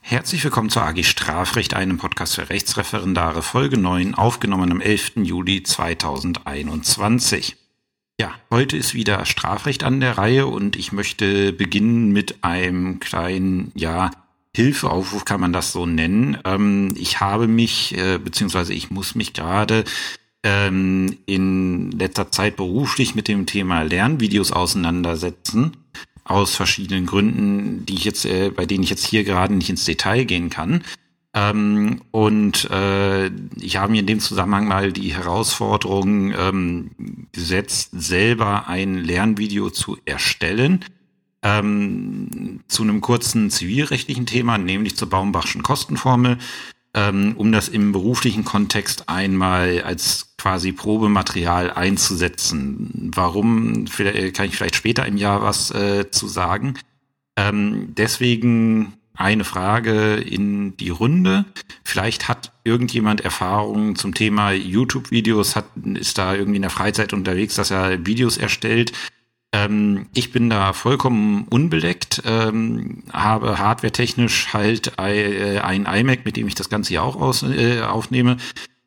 Herzlich willkommen zur AG Strafrecht, einem Podcast für Rechtsreferendare, Folge 9, aufgenommen am 11. Juli 2021. Ja, heute ist wieder Strafrecht an der Reihe und ich möchte beginnen mit einem kleinen, ja, Hilfeaufruf kann man das so nennen. Ähm, ich habe mich, äh, beziehungsweise ich muss mich gerade ähm, in letzter Zeit beruflich mit dem Thema Lernvideos auseinandersetzen aus verschiedenen Gründen, die ich jetzt, äh, bei denen ich jetzt hier gerade nicht ins Detail gehen kann. Ähm, und äh, ich habe mir in dem Zusammenhang mal die Herausforderung ähm, gesetzt, selber ein Lernvideo zu erstellen. Ähm, zu einem kurzen zivilrechtlichen Thema, nämlich zur Baumbachschen Kostenformel ähm, um das im beruflichen Kontext einmal als quasi Probematerial einzusetzen. Warum, kann ich vielleicht später im Jahr was äh, zu sagen. Ähm, deswegen eine Frage in die Runde. Vielleicht hat irgendjemand Erfahrungen zum Thema YouTube-Videos, hat, ist da irgendwie in der Freizeit unterwegs, dass er Videos erstellt. Ähm, ich bin da vollkommen unbeleckt, ähm, habe hardwaretechnisch halt äh, ein iMac, mit dem ich das Ganze hier auch aus, äh, aufnehme,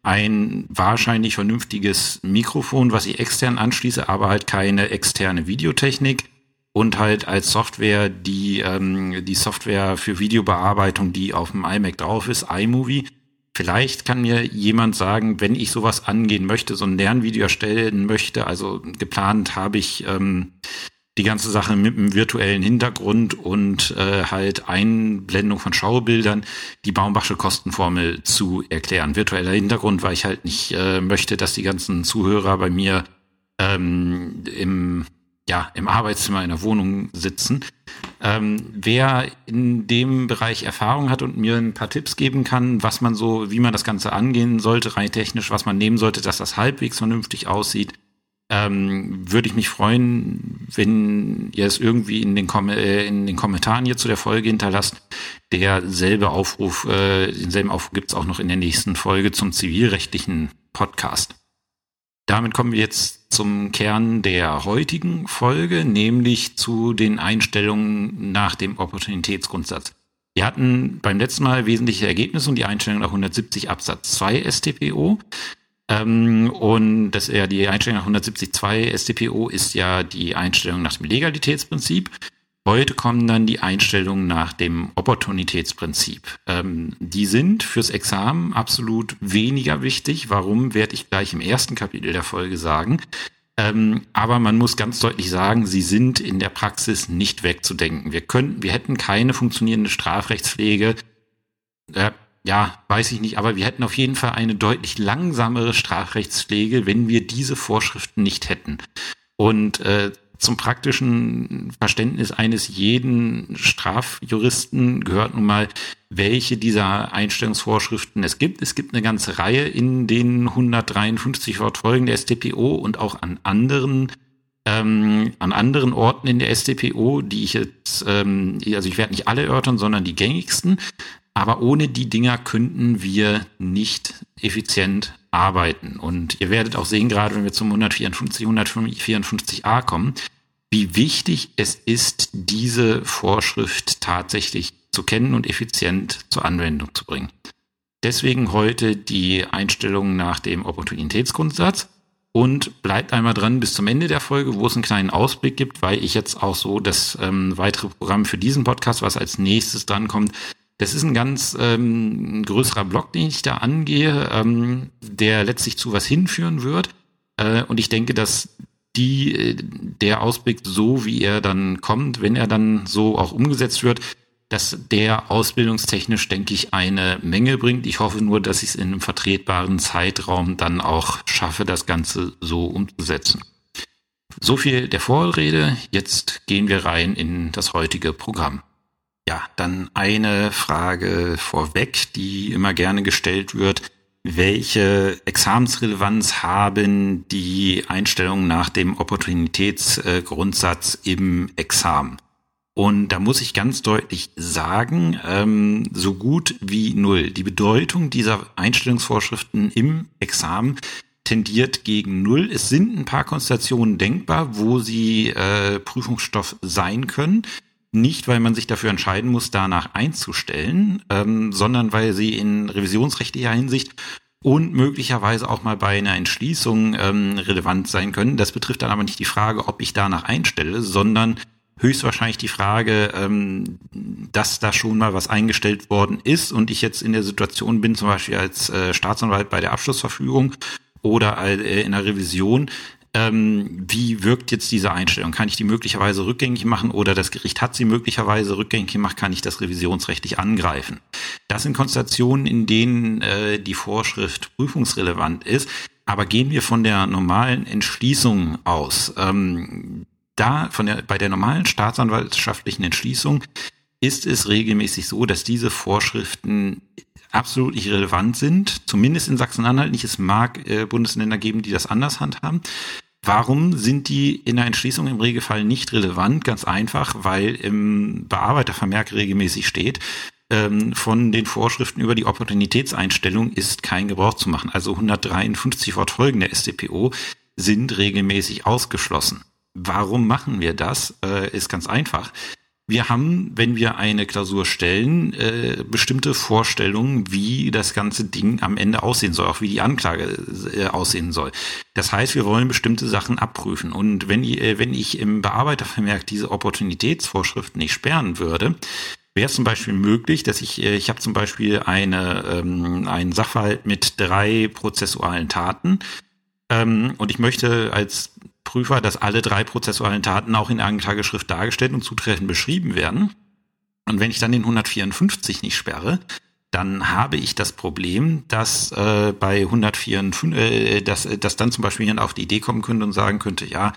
ein wahrscheinlich vernünftiges Mikrofon, was ich extern anschließe, aber halt keine externe Videotechnik und halt als Software die ähm, die Software für Videobearbeitung, die auf dem iMac drauf ist, iMovie. Vielleicht kann mir jemand sagen, wenn ich sowas angehen möchte, so ein Lernvideo erstellen möchte, also geplant habe ich ähm, die ganze Sache mit einem virtuellen Hintergrund und äh, halt Einblendung von Schaubildern, die Baumbachsche Kostenformel zu erklären. Virtueller Hintergrund, weil ich halt nicht äh, möchte, dass die ganzen Zuhörer bei mir ähm, im ja, im Arbeitszimmer in der Wohnung sitzen. Ähm, wer in dem Bereich Erfahrung hat und mir ein paar Tipps geben kann, was man so, wie man das Ganze angehen sollte, rein technisch, was man nehmen sollte, dass das halbwegs vernünftig aussieht, ähm, würde ich mich freuen, wenn ihr es irgendwie in den, Kom äh, in den Kommentaren hier zu der Folge hinterlasst. Derselbe Aufruf, äh, denselben Aufruf gibt's auch noch in der nächsten Folge zum zivilrechtlichen Podcast. Damit kommen wir jetzt zum Kern der heutigen Folge, nämlich zu den Einstellungen nach dem Opportunitätsgrundsatz. Wir hatten beim letzten Mal wesentliche Ergebnisse und die Einstellung nach 170 Absatz 2 StPO. Ähm, und das ja die Einstellung nach 170.2 StPO ist ja die Einstellung nach dem Legalitätsprinzip. Heute kommen dann die Einstellungen nach dem Opportunitätsprinzip. Ähm, die sind fürs Examen absolut weniger wichtig. Warum, werde ich gleich im ersten Kapitel der Folge sagen. Ähm, aber man muss ganz deutlich sagen, sie sind in der Praxis nicht wegzudenken. Wir könnten, wir hätten keine funktionierende Strafrechtspflege. Äh, ja, weiß ich nicht, aber wir hätten auf jeden Fall eine deutlich langsamere Strafrechtspflege, wenn wir diese Vorschriften nicht hätten. Und äh, zum praktischen Verständnis eines jeden Strafjuristen gehört nun mal, welche dieser Einstellungsvorschriften es gibt. Es gibt eine ganze Reihe in den 153 Wortfolgen der StPO und auch an anderen ähm, an anderen Orten in der StPO, die ich jetzt, ähm, also ich werde nicht alle erörtern, sondern die gängigsten. Aber ohne die Dinger könnten wir nicht effizient arbeiten. Und ihr werdet auch sehen, gerade wenn wir zum 154, 154a kommen, wie wichtig es ist, diese Vorschrift tatsächlich zu kennen und effizient zur Anwendung zu bringen. Deswegen heute die Einstellung nach dem Opportunitätsgrundsatz und bleibt einmal dran bis zum Ende der Folge, wo es einen kleinen Ausblick gibt, weil ich jetzt auch so das ähm, weitere Programm für diesen Podcast, was als nächstes drankommt, das ist ein ganz ähm, größerer Block, den ich da angehe, ähm, der letztlich zu was hinführen wird. Äh, und ich denke, dass die, äh, der Ausblick so, wie er dann kommt, wenn er dann so auch umgesetzt wird, dass der ausbildungstechnisch, denke ich, eine Menge bringt. Ich hoffe nur, dass ich es in einem vertretbaren Zeitraum dann auch schaffe, das Ganze so umzusetzen. So viel der Vorrede. Jetzt gehen wir rein in das heutige Programm. Ja, dann eine Frage vorweg, die immer gerne gestellt wird. Welche Examensrelevanz haben die Einstellungen nach dem Opportunitätsgrundsatz im Examen? Und da muss ich ganz deutlich sagen, ähm, so gut wie null. Die Bedeutung dieser Einstellungsvorschriften im Examen tendiert gegen null. Es sind ein paar Konstellationen denkbar, wo sie äh, Prüfungsstoff sein können. Nicht, weil man sich dafür entscheiden muss, danach einzustellen, ähm, sondern weil sie in revisionsrechtlicher Hinsicht und möglicherweise auch mal bei einer Entschließung ähm, relevant sein können. Das betrifft dann aber nicht die Frage, ob ich danach einstelle, sondern höchstwahrscheinlich die Frage, ähm, dass da schon mal was eingestellt worden ist und ich jetzt in der Situation bin, zum Beispiel als äh, Staatsanwalt bei der Abschlussverfügung oder äh, in der Revision, ähm, wie wirkt jetzt diese Einstellung? Kann ich die möglicherweise rückgängig machen oder das Gericht hat sie möglicherweise rückgängig gemacht, kann ich das revisionsrechtlich angreifen? Das sind Konstellationen, in denen äh, die Vorschrift prüfungsrelevant ist. Aber gehen wir von der normalen Entschließung aus. Ähm, da von der, bei der normalen staatsanwaltschaftlichen Entschließung ist es regelmäßig so, dass diese Vorschriften absolut nicht relevant sind, zumindest in Sachsen-Anhalt nicht. Es mag äh, Bundesländer geben, die das anders handhaben. Warum sind die in der Entschließung im Regelfall nicht relevant? Ganz einfach, weil im Bearbeitervermerk regelmäßig steht, ähm, von den Vorschriften über die Opportunitätseinstellung ist kein Gebrauch zu machen. Also 153 Wortfolgen der StPO sind regelmäßig ausgeschlossen. Warum machen wir das? Äh, ist ganz einfach. Wir haben, wenn wir eine Klausur stellen, äh, bestimmte Vorstellungen, wie das ganze Ding am Ende aussehen soll, auch wie die Anklage äh, aussehen soll. Das heißt, wir wollen bestimmte Sachen abprüfen. Und wenn, äh, wenn ich im Bearbeitervermerk diese Opportunitätsvorschriften nicht sperren würde, wäre es zum Beispiel möglich, dass ich, äh, ich habe zum Beispiel eine, ähm, einen Sachverhalt mit drei prozessualen Taten ähm, und ich möchte als Prüfer, dass alle drei prozessualen Taten auch in Anklageschrift dargestellt und zutreffend beschrieben werden. Und wenn ich dann den 154 nicht sperre, dann habe ich das Problem, dass äh, bei 154, äh, dass, dass dann zum Beispiel jemand auf die Idee kommen könnte und sagen könnte, ja,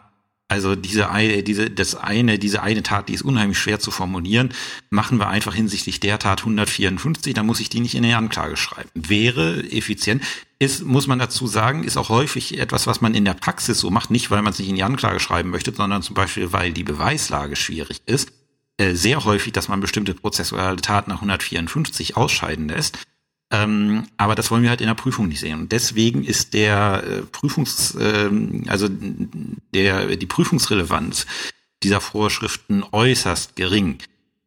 also diese eine, diese, das eine, diese eine Tat, die ist unheimlich schwer zu formulieren, machen wir einfach hinsichtlich der Tat 154, dann muss ich die nicht in die Anklage schreiben. Wäre effizient. Ist, muss man dazu sagen, ist auch häufig etwas, was man in der Praxis so macht, nicht weil man es nicht in die Anklage schreiben möchte, sondern zum Beispiel, weil die Beweislage schwierig ist. Äh, sehr häufig, dass man bestimmte prozessuale Taten nach 154 ausscheiden lässt. Ähm, aber das wollen wir halt in der Prüfung nicht sehen. Und deswegen ist der äh, Prüfungs, äh, also der, die Prüfungsrelevanz dieser Vorschriften äußerst gering.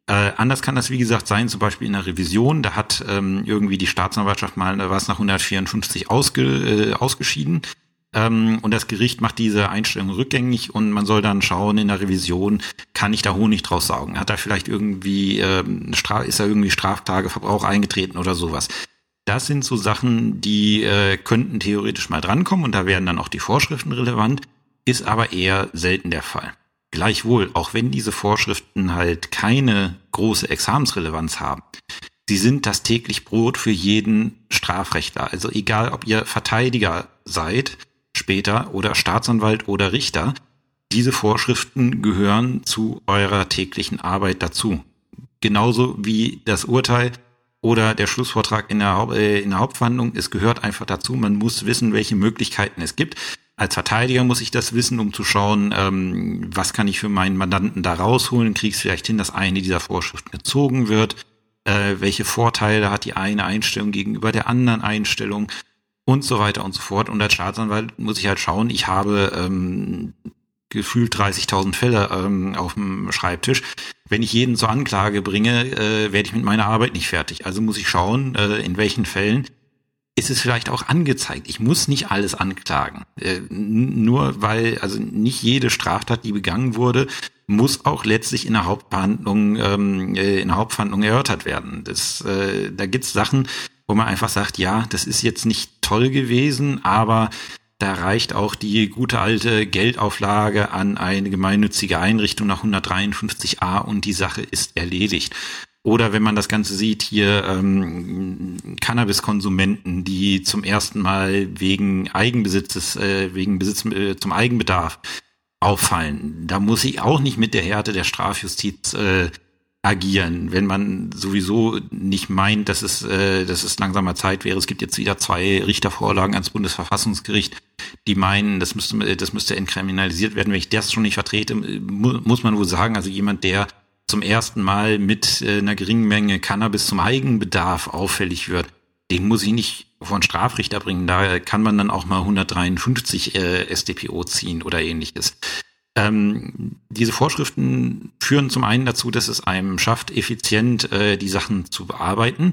Äh, anders kann das, wie gesagt, sein, zum Beispiel in der Revision. Da hat ähm, irgendwie die Staatsanwaltschaft mal was nach 154 ausge, äh, ausgeschieden. Ähm, und das Gericht macht diese Einstellung rückgängig und man soll dann schauen in der Revision, kann ich da Honig draus saugen? Hat da vielleicht irgendwie, ähm, ist da irgendwie Straftageverbrauch eingetreten oder sowas? Das sind so Sachen, die äh, könnten theoretisch mal drankommen und da werden dann auch die Vorschriften relevant, ist aber eher selten der Fall. Gleichwohl, auch wenn diese Vorschriften halt keine große Examensrelevanz haben, sie sind das täglich Brot für jeden Strafrechtler. Also egal, ob ihr Verteidiger seid später oder Staatsanwalt oder Richter, diese Vorschriften gehören zu eurer täglichen Arbeit dazu. Genauso wie das Urteil oder der Schlussvortrag in der, äh, in der Hauptverhandlung. Es gehört einfach dazu. Man muss wissen, welche Möglichkeiten es gibt. Als Verteidiger muss ich das wissen, um zu schauen, ähm, was kann ich für meinen Mandanten da rausholen. Kriege ich vielleicht hin, dass eine dieser Vorschriften gezogen wird? Äh, welche Vorteile hat die eine Einstellung gegenüber der anderen Einstellung? Und so weiter und so fort. Und als Staatsanwalt muss ich halt schauen, ich habe ähm, gefühlt 30.000 Fälle ähm, auf dem Schreibtisch. Wenn ich jeden zur Anklage bringe, äh, werde ich mit meiner Arbeit nicht fertig. Also muss ich schauen, äh, in welchen Fällen ist es vielleicht auch angezeigt. Ich muss nicht alles anklagen. Äh, nur weil, also nicht jede Straftat, die begangen wurde, muss auch letztlich in der Hauptverhandlung, ähm, äh, in der Hauptverhandlung erörtert werden. Das, äh, da gibt's Sachen, wo man einfach sagt, ja, das ist jetzt nicht toll gewesen, aber da reicht auch die gute alte Geldauflage an eine gemeinnützige Einrichtung nach 153a und die Sache ist erledigt. Oder wenn man das Ganze sieht, hier ähm, Cannabiskonsumenten, die zum ersten Mal wegen Eigenbesitzes, äh, wegen Besitz äh, zum Eigenbedarf auffallen. Da muss ich auch nicht mit der Härte der Strafjustiz äh, agieren, wenn man sowieso nicht meint, dass es, äh, dass es langsamer Zeit wäre. Es gibt jetzt wieder zwei Richtervorlagen ans Bundesverfassungsgericht, die meinen, das müsste, das müsste entkriminalisiert werden. Wenn ich das schon nicht vertrete, muss man wohl sagen, also jemand, der zum ersten Mal mit äh, einer geringen Menge Cannabis zum Eigenbedarf auffällig wird, den muss ich nicht einen Strafrichter bringen. Da kann man dann auch mal 153 äh, SDPO ziehen oder ähnliches. Ähm, diese Vorschriften führen zum einen dazu, dass es einem schafft, effizient äh, die Sachen zu bearbeiten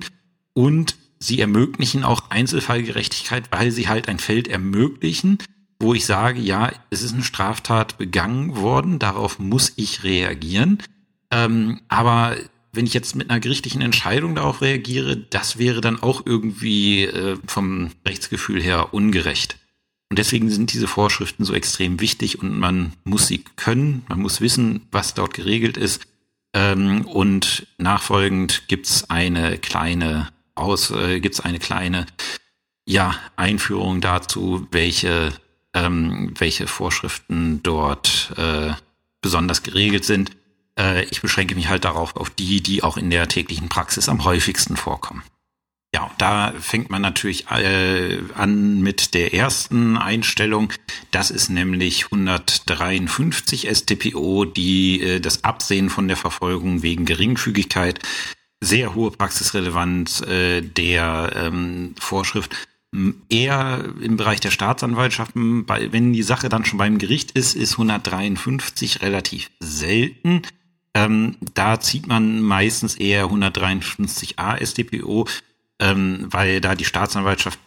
und sie ermöglichen auch Einzelfallgerechtigkeit, weil sie halt ein Feld ermöglichen, wo ich sage, ja, es ist eine Straftat begangen worden, darauf muss ich reagieren. Ähm, aber wenn ich jetzt mit einer gerichtlichen Entscheidung darauf reagiere, das wäre dann auch irgendwie äh, vom Rechtsgefühl her ungerecht. Und deswegen sind diese Vorschriften so extrem wichtig und man muss sie können, man muss wissen, was dort geregelt ist. Ähm, und nachfolgend gibt's eine kleine Aus, äh, gibt's eine kleine ja, Einführung dazu, welche, ähm, welche Vorschriften dort äh, besonders geregelt sind. Äh, ich beschränke mich halt darauf, auf die, die auch in der täglichen Praxis am häufigsten vorkommen. Ja, da fängt man natürlich äh, an mit der ersten Einstellung. Das ist nämlich 153 StPO, die äh, das Absehen von der Verfolgung wegen Geringfügigkeit, sehr hohe Praxisrelevanz äh, der ähm, Vorschrift eher im Bereich der Staatsanwaltschaften, wenn die Sache dann schon beim Gericht ist, ist 153 relativ selten. Ähm, da zieht man meistens eher 153a StPO, ähm, weil da die Staatsanwaltschaft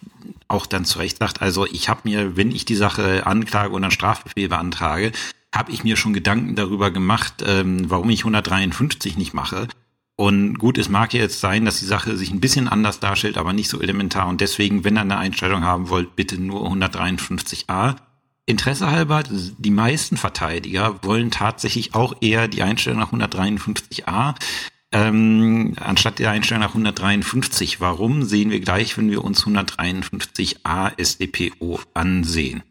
auch dann zu Recht sagt, also ich habe mir, wenn ich die Sache anklage und einen Strafbefehl beantrage, habe ich mir schon Gedanken darüber gemacht, ähm, warum ich 153 nicht mache. Und gut, es mag jetzt sein, dass die Sache sich ein bisschen anders darstellt, aber nicht so elementar. Und deswegen, wenn ihr eine Einstellung haben wollt, bitte nur 153a. Interesse halber, die meisten Verteidiger wollen tatsächlich auch eher die Einstellung nach 153a, ähm, anstatt der Einstellung nach 153. Warum sehen wir gleich, wenn wir uns 153a SDPO ansehen?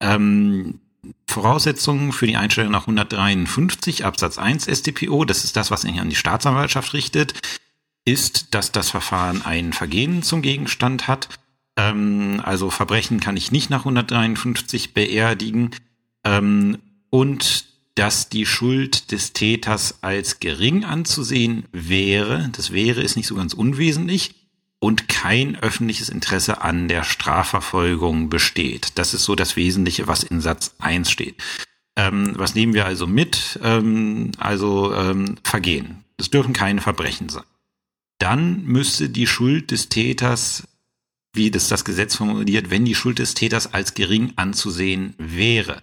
Ähm, Voraussetzungen für die Einstellung nach 153 Absatz 1 SDPO, das ist das, was sich an die Staatsanwaltschaft richtet, ist, dass das Verfahren ein Vergehen zum Gegenstand hat ähm, also Verbrechen kann ich nicht nach 153 beerdigen. Ähm, und dass die Schuld des Täters als gering anzusehen wäre, das wäre ist nicht so ganz unwesentlich, und kein öffentliches Interesse an der Strafverfolgung besteht. Das ist so das Wesentliche, was in Satz 1 steht. Ähm, was nehmen wir also mit? Ähm, also ähm, Vergehen. Das dürfen keine Verbrechen sein. Dann müsste die Schuld des Täters wie das das Gesetz formuliert, wenn die Schuld des Täters als gering anzusehen wäre.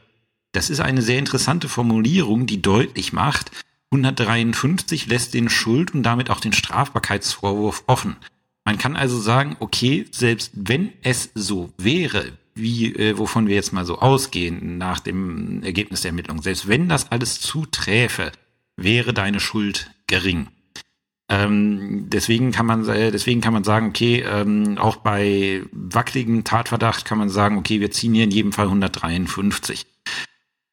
Das ist eine sehr interessante Formulierung, die deutlich macht, 153 lässt den Schuld und damit auch den Strafbarkeitsvorwurf offen. Man kann also sagen, okay, selbst wenn es so wäre, wie äh, wovon wir jetzt mal so ausgehen nach dem Ergebnis der Ermittlung, selbst wenn das alles zuträfe, wäre deine Schuld gering. Ähm, deswegen kann man, äh, deswegen kann man sagen, okay, ähm, auch bei wackeligem Tatverdacht kann man sagen, okay, wir ziehen hier in jedem Fall 153.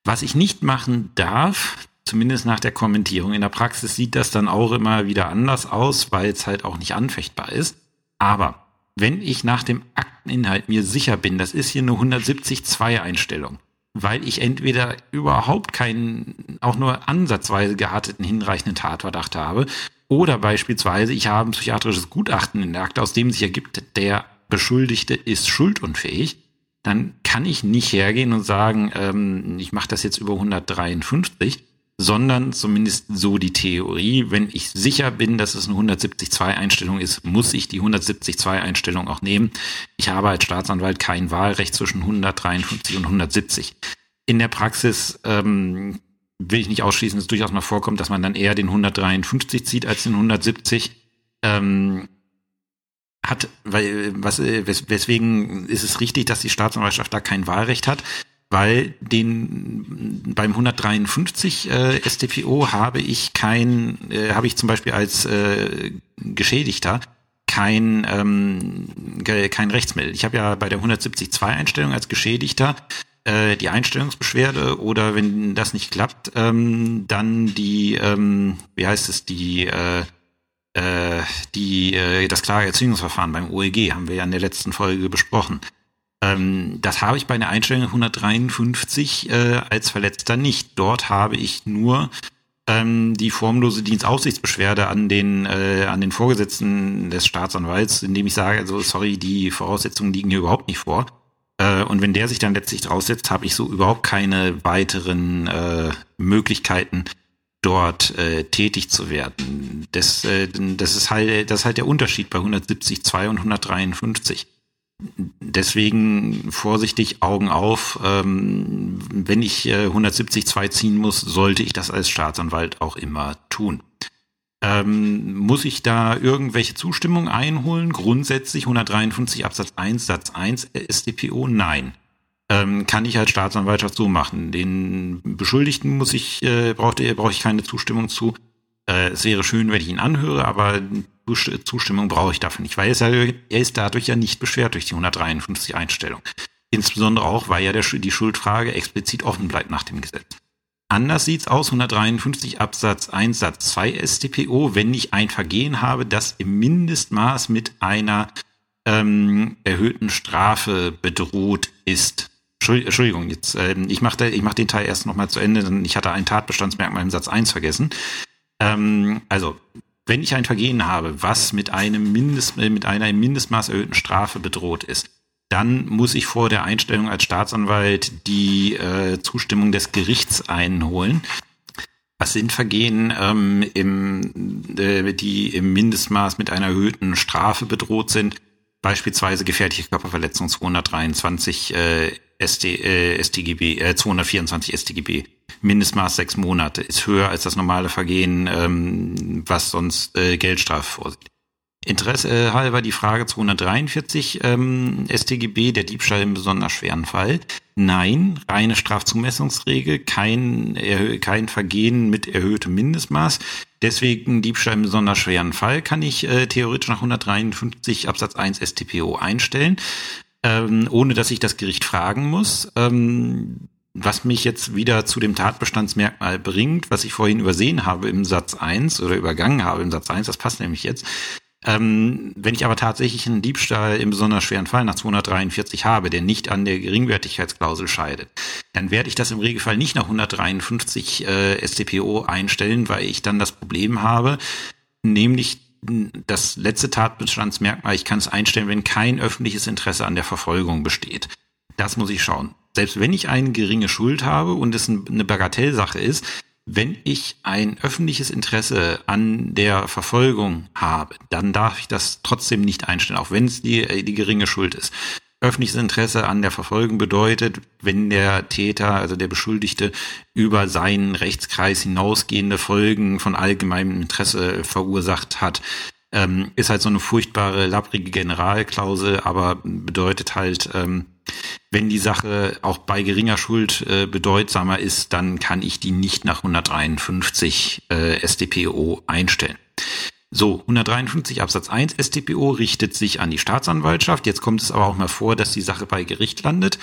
Was ich nicht machen darf, zumindest nach der Kommentierung in der Praxis sieht das dann auch immer wieder anders aus, weil es halt auch nicht anfechtbar ist. Aber wenn ich nach dem Akteninhalt mir sicher bin, das ist hier eine 170-2 Einstellung, weil ich entweder überhaupt keinen, auch nur ansatzweise gearteten hinreichenden Tatverdacht habe oder beispielsweise, ich habe ein psychiatrisches Gutachten in der Akte, aus dem sich ergibt, der Beschuldigte ist schuldunfähig, dann kann ich nicht hergehen und sagen, ähm, ich mache das jetzt über 153, sondern zumindest so die Theorie, wenn ich sicher bin, dass es eine 170-2-Einstellung ist, muss ich die 170-2-Einstellung auch nehmen. Ich habe als Staatsanwalt kein Wahlrecht zwischen 153 und 170. In der Praxis ähm, will ich nicht ausschließen, dass es durchaus mal vorkommt, dass man dann eher den 153 zieht als den 170. Ähm, hat, weil, was, wes, weswegen ist es richtig, dass die Staatsanwaltschaft da kein Wahlrecht hat? Weil den beim 153 äh, StPO habe ich kein, äh, habe ich zum Beispiel als äh, Geschädigter kein ähm, kein Rechtsmittel. Ich habe ja bei der 170.2 Einstellung als Geschädigter äh, die Einstellungsbeschwerde oder wenn das nicht klappt, ähm, dann die, ähm, wie heißt es, die, äh, äh, die, äh, das Klageerzwingungsverfahren beim OEG haben wir ja in der letzten Folge besprochen. Ähm, das habe ich bei der Einstellung 153 äh, als Verletzter nicht. Dort habe ich nur ähm, die formlose Dienstaufsichtsbeschwerde an den äh, an den Vorgesetzten des Staatsanwalts, indem ich sage, also sorry, die Voraussetzungen liegen hier überhaupt nicht vor Äh, und wenn der sich dann letztlich draufsetzt, habe ich so überhaupt keine weiteren äh, Möglichkeiten, dort äh, tätig zu werden. Das, äh, das ist halt, das ist halt der Unterschied bei 170.2 und 153. Deswegen vorsichtig Augen auf. Ähm, wenn ich äh, 170.2 ziehen muss, sollte ich das als Staatsanwalt auch immer tun. Ähm, muss ich da irgendwelche Zustimmung einholen? Grundsätzlich 153 Absatz 1 Satz 1 StPO? Nein. Ähm, kann ich als Staatsanwaltschaft so machen. Den Beschuldigten muss ich, äh, brauche brauch ich keine Zustimmung zu. Äh, es wäre schön, wenn ich ihn anhöre, aber Zustimmung brauche ich dafür nicht, weil er ist, ja, er ist dadurch ja nicht beschwert durch die 153 Einstellung. Insbesondere auch, weil ja der, die Schuldfrage explizit offen bleibt nach dem Gesetz. Anders sieht's aus, 153 Absatz 1 Satz 2 StPO, wenn ich ein Vergehen habe, das im Mindestmaß mit einer ähm, erhöhten Strafe bedroht ist. Entschuldigung, jetzt äh, ich mache mach den Teil erst nochmal zu Ende, denn ich hatte ein Tatbestandsmerkmal im Satz 1 vergessen. Ähm, also, wenn ich ein Vergehen habe, was mit einem Mindest, mit einer im Mindestmaß erhöhten Strafe bedroht ist, dann muss ich vor der Einstellung als Staatsanwalt die äh, Zustimmung des Gerichts einholen. Was sind Vergehen, ähm, im, äh, die im Mindestmaß mit einer erhöhten Strafe bedroht sind? Beispielsweise gefährliche Körperverletzung 223 äh, SD, äh, StGB, äh, 224 StGB. Mindestmaß sechs Monate ist höher als das normale Vergehen, ähm, was sonst äh, Geldstrafe vorsieht. Interesse äh, halber die Frage 243 ähm, StGB, der Diebstahl im besonders schweren Fall. Nein, reine Strafzumessungsregel, kein, kein Vergehen mit erhöhtem Mindestmaß. Deswegen Diebstahl im besonders schweren Fall kann ich äh, theoretisch nach 153 Absatz 1 StPO einstellen, ähm, ohne dass ich das Gericht fragen muss. Ähm, was mich jetzt wieder zu dem Tatbestandsmerkmal bringt, was ich vorhin übersehen habe im Satz 1 oder übergangen habe im Satz 1, das passt nämlich jetzt, ähm, wenn ich aber tatsächlich einen Diebstahl im besonders schweren Fall nach 243 habe, der nicht an der Geringwertigkeitsklausel scheidet, dann werde ich das im Regelfall nicht nach 153 äh, StPO einstellen, weil ich dann das Problem habe, nämlich das letzte Tatbestandsmerkmal, ich kann es einstellen, wenn kein öffentliches Interesse an der Verfolgung besteht. Das muss ich schauen. Selbst wenn ich eine geringe Schuld habe und es eine Bagatellsache ist, wenn ich ein öffentliches Interesse an der Verfolgung habe, dann darf ich das trotzdem nicht einstellen, auch wenn es die, äh, die geringe Schuld ist. Öffentliches Interesse an der Verfolgung bedeutet, wenn der Täter, also der Beschuldigte, über seinen Rechtskreis hinausgehende Folgen von allgemeinem Interesse verursacht hat, ähm, ist halt so eine furchtbare, lapprige Generalklausel, aber bedeutet halt, ähm, wenn die Sache auch bei geringer Schuld äh, bedeutsamer ist, dann kann ich die nicht nach 153 äh, StPO einstellen. So, 153 Absatz 1 StPO richtet sich an die Staatsanwaltschaft. Jetzt kommt es aber auch mal vor, dass die Sache bei Gericht landet.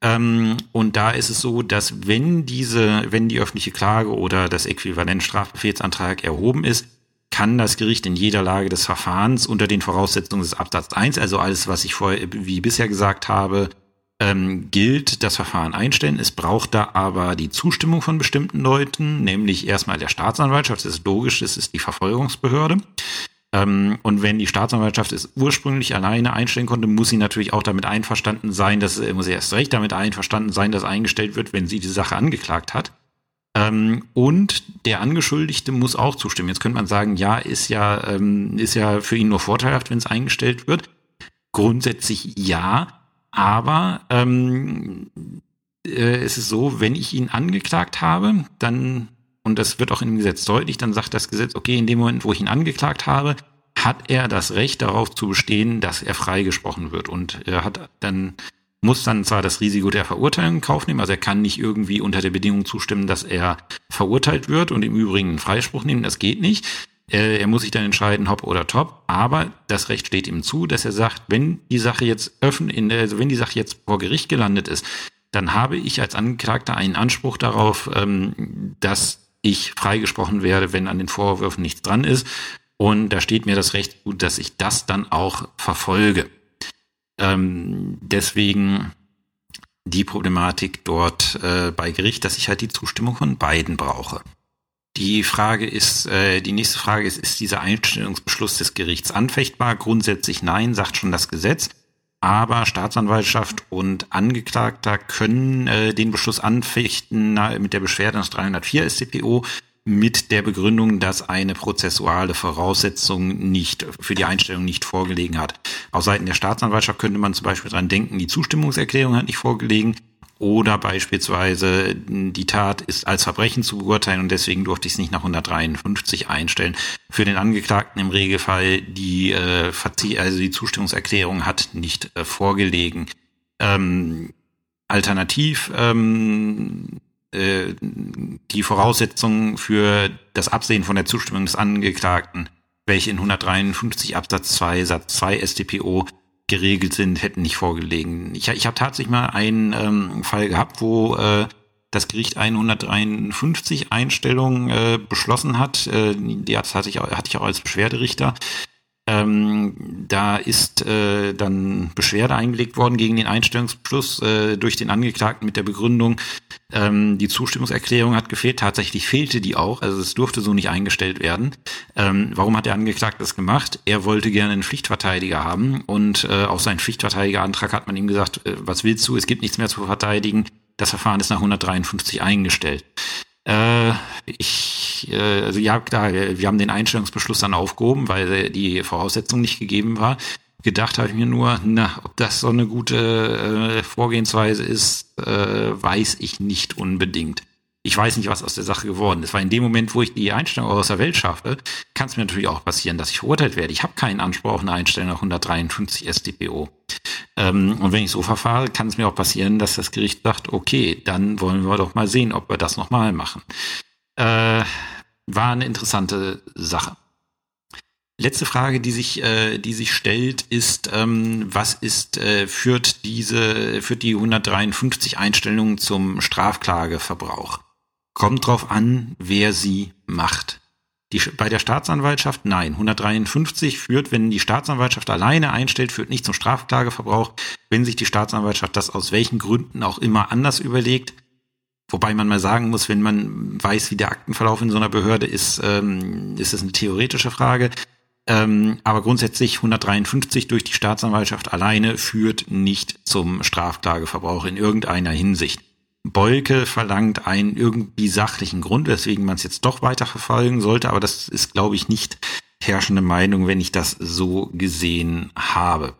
Ähm, und da ist es so, dass wenn diese, wenn die öffentliche Klage oder das Äquivalent Strafbefehlsantrag erhoben ist, kann das Gericht in jeder Lage des Verfahrens unter den Voraussetzungen des Absatz 1, also alles, was ich vorher wie bisher gesagt habe, ähm, gilt, das Verfahren einstellen. Es braucht da aber die Zustimmung von bestimmten Leuten, nämlich erstmal der Staatsanwaltschaft, das ist logisch, das ist die Verfolgungsbehörde. Ähm, und wenn die Staatsanwaltschaft es ursprünglich alleine einstellen konnte, muss sie natürlich auch damit einverstanden sein, dass muss sie erst recht damit einverstanden sein, dass eingestellt wird, wenn sie die Sache angeklagt hat. Ähm, und der Angeschuldigte muss auch zustimmen. Jetzt könnte man sagen, ja, ist ja, ähm, ist ja für ihn nur vorteilhaft, wenn es eingestellt wird. Grundsätzlich ja, aber ähm, äh, es ist so, wenn ich ihn angeklagt habe, dann, und das wird auch dem Gesetz deutlich, dann sagt das Gesetz, okay, in dem Moment, wo ich ihn angeklagt habe, hat er das Recht darauf zu bestehen, dass er freigesprochen wird. Und er hat dann, muss dann zwar das Risiko der Verurteilung in Kauf nehmen, also er kann nicht irgendwie unter der Bedingung zustimmen, dass er verurteilt wird und im Übrigen einen Freispruch nehmen, das geht nicht. Äh, er muss sich dann entscheiden, hopp oder top. Aber das Recht steht ihm zu, dass er sagt, wenn die Sache jetzt öffnen, also wenn die Sache jetzt vor Gericht gelandet ist, dann habe ich als Angeklagter einen Anspruch darauf, ähm, dass ich freigesprochen werde, wenn an den Vorwürfen nichts dran ist. Und da steht mir das Recht gut, dass ich das dann auch verfolge. Ähm, deswegen die Problematik dort äh, bei Gericht, dass ich halt die Zustimmung von beiden brauche. Die Frage ist, äh, die nächste Frage ist, ist dieser Einstellungsbeschluss des Gerichts anfechtbar? Grundsätzlich nein, sagt schon das Gesetz. aber Staatsanwaltschaft und Angeklagter können äh, den Beschluss anfechten na, mit der Beschwerde nach 304 StPO mit der Begründung, dass eine prozessuale Voraussetzung nicht für die Einstellung nicht vorgelegen hat. Auf Seiten der Staatsanwaltschaft könnte man zum Beispiel dran denken, die Zustimmungserklärung hat nicht vorgelegen oder beispielsweise die Tat ist als Verbrechen zu beurteilen und deswegen durfte ich es nicht nach 153 einstellen. Für den Angeklagten im Regelfall die äh, also die Zustimmungserklärung hat nicht äh, vorgelegen. Ähm, alternativ ähm, äh, die Voraussetzungen für das Absehen von der Zustimmung des Angeklagten, welche in 153 Absatz 2 Satz 2 StPO geregelt sind, hätten nicht vorgelegen. Ich, ich habe tatsächlich mal einen ähm, Fall gehabt, wo äh, das Gericht 153 Einstellungen äh, beschlossen hat. Äh, die hatte ich, hatte ich auch als Beschwerderichter. Ähm, da ist äh, dann Beschwerde eingelegt worden gegen den Einstellungsbeschluss äh, durch den Angeklagten mit der Begründung, ähm, die Zustimmungserklärung hat gefehlt. Tatsächlich fehlte die auch, also es durfte so nicht eingestellt werden. Ähm, warum hat der Angeklagte das gemacht? Er wollte gerne einen Pflichtverteidiger haben und äh, auf seinen Pflichtverteidigerantrag hat man ihm gesagt, äh, was willst du? Es gibt nichts mehr zu verteidigen. Das Verfahren ist nach 153 eingestellt. Äh, ich, äh, also ja, klar, wir haben den Einstellungsbeschluss dann aufgehoben, weil die Voraussetzung nicht gegeben war. Gedacht habe ich mir nur, na, ob das so eine gute äh, Vorgehensweise ist, äh, weiß ich nicht unbedingt. Ich weiß nicht, was aus der Sache geworden ist, weil in dem Moment, wo ich die Einstellung aus der Welt schaffe, kann es mir natürlich auch passieren, dass ich verurteilt werde. Ich habe keinen Anspruch auf eine Einstellung nach 153 StPO. Ähm, und wenn ich so verfahre, kann es mir auch passieren, dass das Gericht sagt, okay, dann wollen wir doch mal sehen, ob wir das nochmal machen. Äh, war eine interessante Sache. Letzte Frage, die sich, äh, die sich stellt, ist, ähm, was ist, äh, führt diese, führt die 153 Einstellungen zum Strafklageverbrauch? Kommt drauf an, wer sie macht. Die, bei der Staatsanwaltschaft nein. 153 führt, wenn die Staatsanwaltschaft alleine einstellt, führt nicht zum Strafklageverbrauch. Wenn sich die Staatsanwaltschaft das aus welchen Gründen auch immer anders überlegt, wobei man mal sagen muss, wenn man weiß, wie der Aktenverlauf in so einer Behörde ist, ähm, ist es eine theoretische Frage. Ähm, aber grundsätzlich 153 durch die Staatsanwaltschaft alleine führt nicht zum Strafklageverbrauch in irgendeiner Hinsicht. Bolke verlangt einen irgendwie sachlichen Grund, weswegen man es jetzt doch weiter verfolgen sollte, aber das ist, glaube ich, nicht herrschende Meinung, wenn ich das so gesehen habe.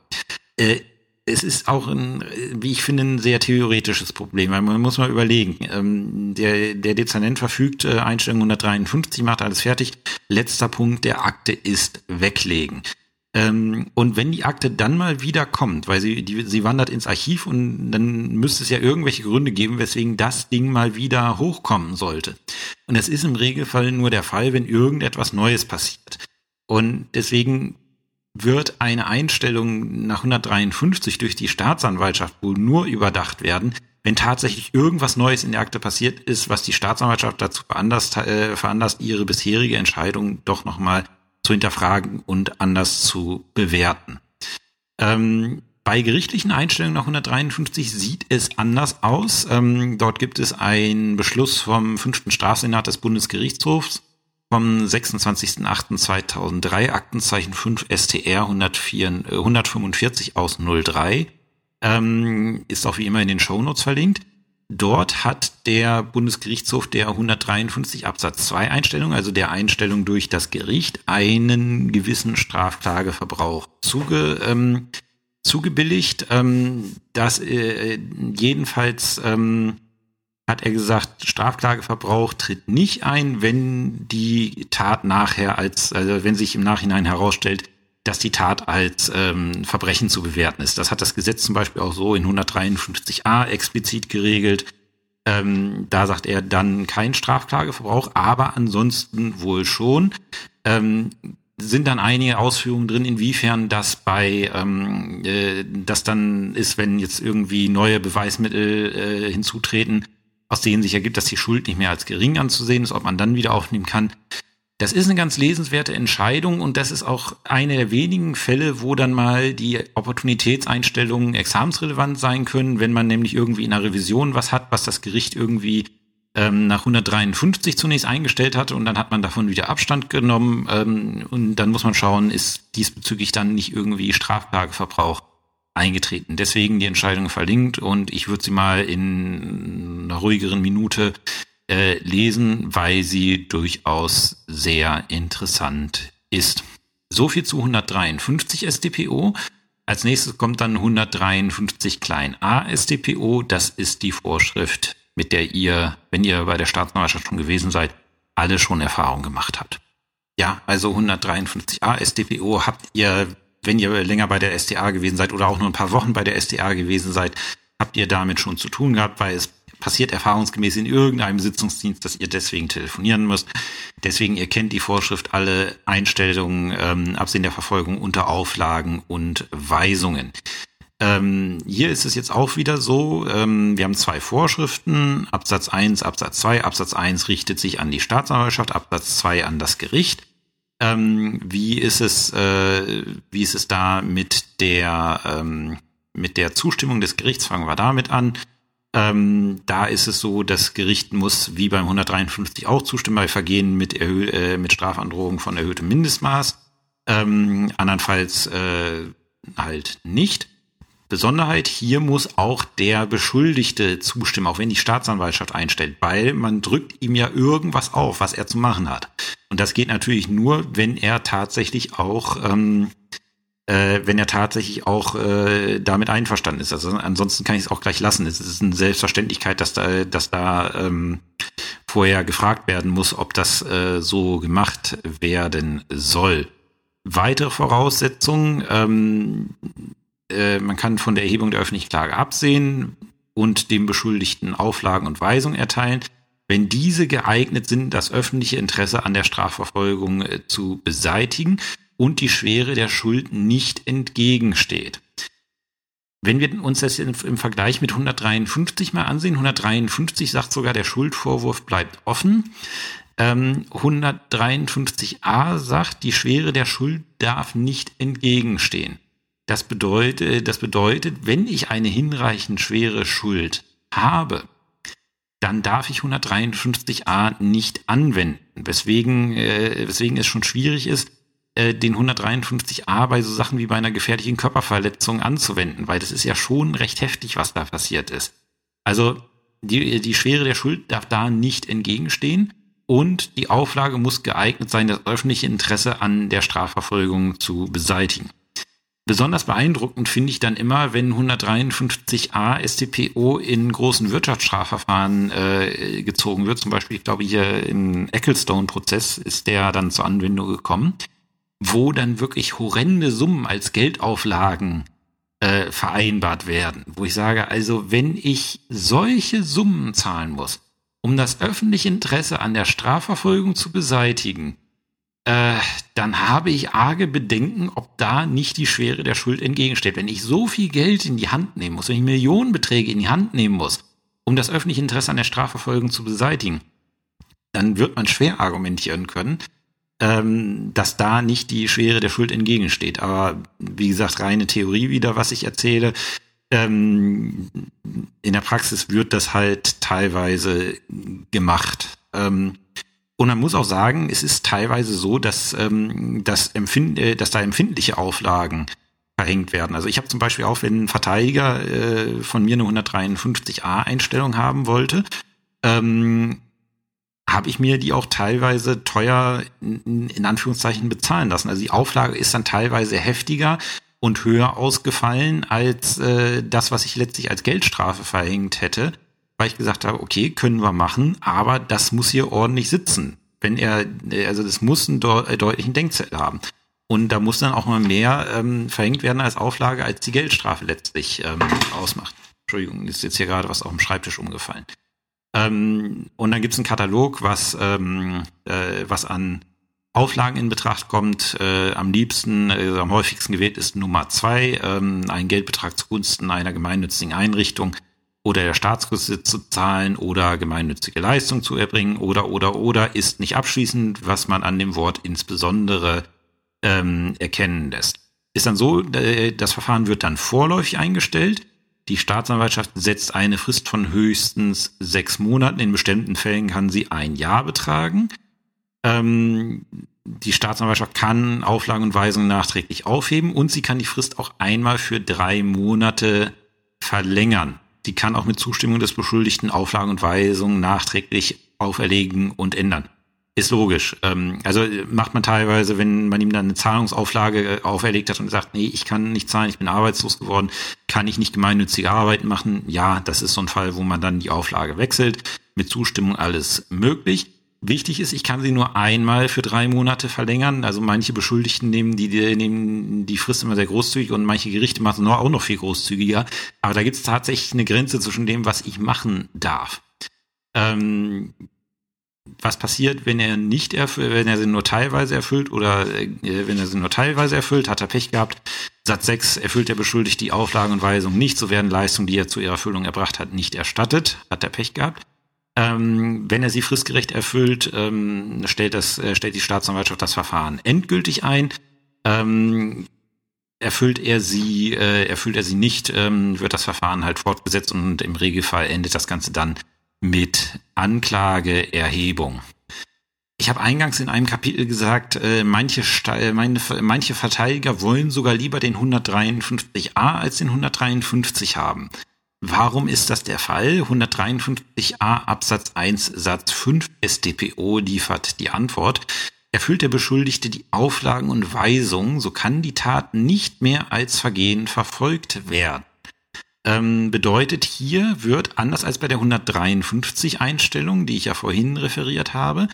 Äh, es ist auch ein, wie ich finde, ein sehr theoretisches Problem, weil man muss mal überlegen. Ähm, der, der Dezernent verfügt, äh, Einstellung 153, macht alles fertig. Letzter Punkt der Akte ist weglegen. Ähm, und wenn die Akte dann mal wieder kommt, weil sie, die, sie wandert ins Archiv und dann müsste es ja irgendwelche Gründe geben, weswegen das Ding mal wieder hochkommen sollte. Und das ist im Regelfall nur der Fall, wenn irgendetwas Neues passiert. Und deswegen wird eine Einstellung nach 153 durch die Staatsanwaltschaft wohl nur überdacht werden, wenn tatsächlich irgendwas Neues in der Akte passiert ist, was die Staatsanwaltschaft dazu veranlasst, äh, veranlasst ihre bisherige Entscheidung doch nochmal zu hinterfragen und anders zu bewerten. Ähm, bei gerichtlichen Einstellungen nach 153 sieht es anders aus. Ähm, dort gibt es einen Beschluss vom fünften Strafsenat des Bundesgerichtshofs vom 26.08.2003, Aktenzeichen 5 STR 104, äh, 145 aus 03. Ähm, ist auch wie immer in den Shownotes verlinkt. Dort hat der Bundesgerichtshof der 153 Absatz 2 Einstellung, also der Einstellung durch das Gericht, einen gewissen Strafklageverbrauch zuge, ähm, zugebilligt. Ähm, das äh, jedenfalls ähm, hat er gesagt, Strafklageverbrauch tritt nicht ein, wenn die Tat nachher als, also wenn sich im Nachhinein herausstellt, dass die Tat als ähm, Verbrechen zu bewerten ist. Das hat das Gesetz zum Beispiel auch so in 153a explizit geregelt. Ähm, da sagt er dann kein Strafklageverbrauch, aber ansonsten wohl schon. Ähm, sind dann einige Ausführungen drin, inwiefern das bei ähm, äh, das dann ist, wenn jetzt irgendwie neue Beweismittel äh, hinzutreten, aus denen sich ergibt, dass die Schuld nicht mehr als gering anzusehen ist, ob man dann wieder aufnehmen kann. Das ist eine ganz lesenswerte Entscheidung und das ist auch eine der wenigen Fälle, wo dann mal die Opportunitätseinstellungen examensrelevant sein können, wenn man nämlich irgendwie in einer Revision was hat, was das Gericht irgendwie ähm, nach 153 zunächst eingestellt hatte und dann hat man davon wieder Abstand genommen ähm, und dann muss man schauen, ist diesbezüglich dann nicht irgendwie Strafklageverbrauch eingetreten. Deswegen die Entscheidung verlinkt und ich würde sie mal in einer ruhigeren Minute äh, lesen, weil sie durchaus sehr interessant ist. So viel zu 153 SDPO. Als nächstes kommt dann 153 klein a SDPO. Das ist die Vorschrift, mit der ihr, wenn ihr bei der Staatsanwaltschaft schon gewesen seid, alle schon Erfahrung gemacht habt. Ja, also 153a SDPO habt ihr, wenn ihr länger bei der SDA gewesen seid oder auch nur ein paar Wochen bei der SDA gewesen seid, habt ihr damit schon zu tun gehabt, weil es passiert erfahrungsgemäß in irgendeinem Sitzungsdienst, dass ihr deswegen telefonieren müsst. Deswegen, ihr kennt die Vorschrift, alle Einstellungen, ähm, Absehen der Verfolgung unter Auflagen und Weisungen. Ähm, hier ist es jetzt auch wieder so, ähm, wir haben zwei Vorschriften, Absatz 1, Absatz 2. Absatz 1 richtet sich an die Staatsanwaltschaft, Absatz 2 an das Gericht. Ähm, wie ist es, äh, wie ist es da mit der, ähm, mit der Zustimmung des Gerichts? Fangen wir damit an. Ähm, da ist es so, das Gericht muss wie beim 153 auch zustimmen bei Vergehen mit, Erhö äh, mit Strafandrohung von erhöhtem Mindestmaß. Ähm, andernfalls äh, halt nicht. Besonderheit, hier muss auch der Beschuldigte zustimmen, auch wenn die Staatsanwaltschaft einstellt, weil man drückt ihm ja irgendwas auf, was er zu machen hat. Und das geht natürlich nur, wenn er tatsächlich auch, ähm, äh, wenn er tatsächlich auch äh, damit einverstanden ist. Also ansonsten kann ich es auch gleich lassen. Es ist eine Selbstverständlichkeit, dass da, dass da ähm, vorher gefragt werden muss, ob das äh, so gemacht werden soll. Weitere Voraussetzungen, ähm, äh, man kann von der Erhebung der öffentlichen Klage absehen und dem Beschuldigten Auflagen und Weisungen erteilen, wenn diese geeignet sind, das öffentliche Interesse an der Strafverfolgung äh, zu beseitigen und die Schwere der Schuld nicht entgegensteht. Wenn wir uns das im Vergleich mit 153 mal ansehen, 153 sagt sogar, der Schuldvorwurf bleibt offen. 153a ähm, sagt, die Schwere der Schuld darf nicht entgegenstehen. Das bedeutet, das bedeutet, wenn ich eine hinreichend schwere Schuld habe, dann darf ich 153a nicht anwenden. Weswegen, äh, weswegen es schon schwierig ist, äh, den 153a bei so Sachen wie bei einer gefährlichen Körperverletzung anzuwenden, weil das ist ja schon recht heftig, was da passiert ist. Also die, die Schwere der Schuld darf da nicht entgegenstehen und die Auflage muss geeignet sein, das öffentliche Interesse an der Strafverfolgung zu beseitigen. Besonders beeindruckend finde ich dann immer, wenn 153a StPO in großen Wirtschaftsstrafverfahren äh, gezogen wird. Zum Beispiel, ich glaube, hier im Ecclestone-Prozess ist der dann zur Anwendung gekommen, wo dann wirklich horrende Summen als Geldauflagen äh, vereinbart werden. Wo ich sage, also wenn ich solche Summen zahlen muss, um das öffentliche Interesse an der Strafverfolgung zu beseitigen, äh, dann habe ich arge Bedenken, ob da nicht die Schwere der Schuld entgegensteht. Wenn ich so viel Geld in die Hand nehmen muss, wenn ich Millionenbeträge in die Hand nehmen muss, um das öffentliche Interesse an der Strafverfolgung zu beseitigen, dann wird man schwer argumentieren können, ähm, dass da nicht die Schwere der Schuld entgegensteht. Aber wie gesagt, reine Theorie wieder, was ich erzähle. Ähm, in der Praxis wird das halt teilweise gemacht. Ähm, und man muss auch sagen, es ist teilweise so, dass, ähm, dass, empfind äh, dass da empfindliche Auflagen verhängt werden. Also ich habe zum Beispiel auch, wenn ein Verteidiger äh, von mir eine 153a-Einstellung haben wollte, ähm, habe ich mir die auch teilweise teuer in, in Anführungszeichen bezahlen lassen. Also die Auflage ist dann teilweise heftiger und höher ausgefallen als äh, das, was ich letztlich als Geldstrafe verhängt hätte weil ich gesagt habe, okay, können wir machen, aber das muss hier ordentlich sitzen. Wenn er, also das muss einen de deutlichen Denkzettel haben. Und da muss dann auch mal mehr ähm, verhängt werden als Auflage, als die Geldstrafe letztlich ähm, ausmacht. Entschuldigung, ist jetzt hier gerade was auf dem Schreibtisch umgefallen. Ähm, und dann gibt es einen Katalog, was, ähm, äh, was an Auflagen in Betracht kommt. Äh, am liebsten, äh, am häufigsten gewählt ist Nummer zwei, ähm, ein Geldbetrag zugunsten einer gemeinnützigen Einrichtung oder der Staatskurse zu zahlen oder gemeinnützige Leistung zu erbringen oder oder oder ist nicht abschließend, was man an dem Wort insbesondere ähm, erkennen lässt. Ist dann so, äh, das Verfahren wird dann vorläufig eingestellt. Die Staatsanwaltschaft setzt eine Frist von höchstens sechs Monaten. In bestimmten Fällen kann sie ein Jahr betragen. Ähm, die Staatsanwaltschaft kann Auflagen und Weisungen nachträglich aufheben und sie kann die Frist auch einmal für drei Monate verlängern. Sie kann auch mit Zustimmung des Beschuldigten Auflagen und Weisungen nachträglich auferlegen und ändern. Ist logisch. Ähm, also macht man teilweise, wenn man ihm dann eine Zahlungsauflage äh, auferlegt hat und sagt, nee, ich kann nicht zahlen, ich bin arbeitslos geworden, kann ich nicht gemeinnützige Arbeiten machen. Ja, das ist so ein Fall, wo man dann die Auflage wechselt. Mit Zustimmung alles möglich. Wichtig ist, ich kann sie nur einmal für drei Monate verlängern. Also manche Beschuldigten nehmen die, die, nehmen die Frist immer sehr großzügig und manche Gerichte machen es auch noch viel großzügiger. Aber da gibt es tatsächlich eine Grenze zwischen dem, was ich machen darf. Ähm, was passiert, wenn er nicht erfüllt, wenn er sie nur teilweise erfüllt oder äh, wenn er sie nur teilweise erfüllt, hat er Pech gehabt. Satz 6 erfüllt der Beschuldigte die Auflagen und Weisungen nicht, so werden Leistungen, die er zu ihrer Erfüllung erbracht hat, nicht erstattet, hat er Pech gehabt. Ähm, wenn er sie fristgerecht erfüllt, ähm, stellt, das, äh, stellt die Staatsanwaltschaft das Verfahren endgültig ein. Ähm, erfüllt er sie, äh, erfüllt er sie nicht, ähm, wird das Verfahren halt fortgesetzt und im Regelfall endet das Ganze dann mit Anklageerhebung. Ich habe eingangs in einem Kapitel gesagt, äh, manche, meine, manche Verteidiger wollen sogar lieber den 153a als den 153 haben. Warum ist das der Fall? 153a Absatz 1 Satz 5 StPO liefert die Antwort. Erfüllt der Beschuldigte die Auflagen und Weisungen, so kann die Tat nicht mehr als Vergehen verfolgt werden. Ähm, bedeutet, hier wird, anders als bei der 153 Einstellung, die ich ja vorhin referiert habe,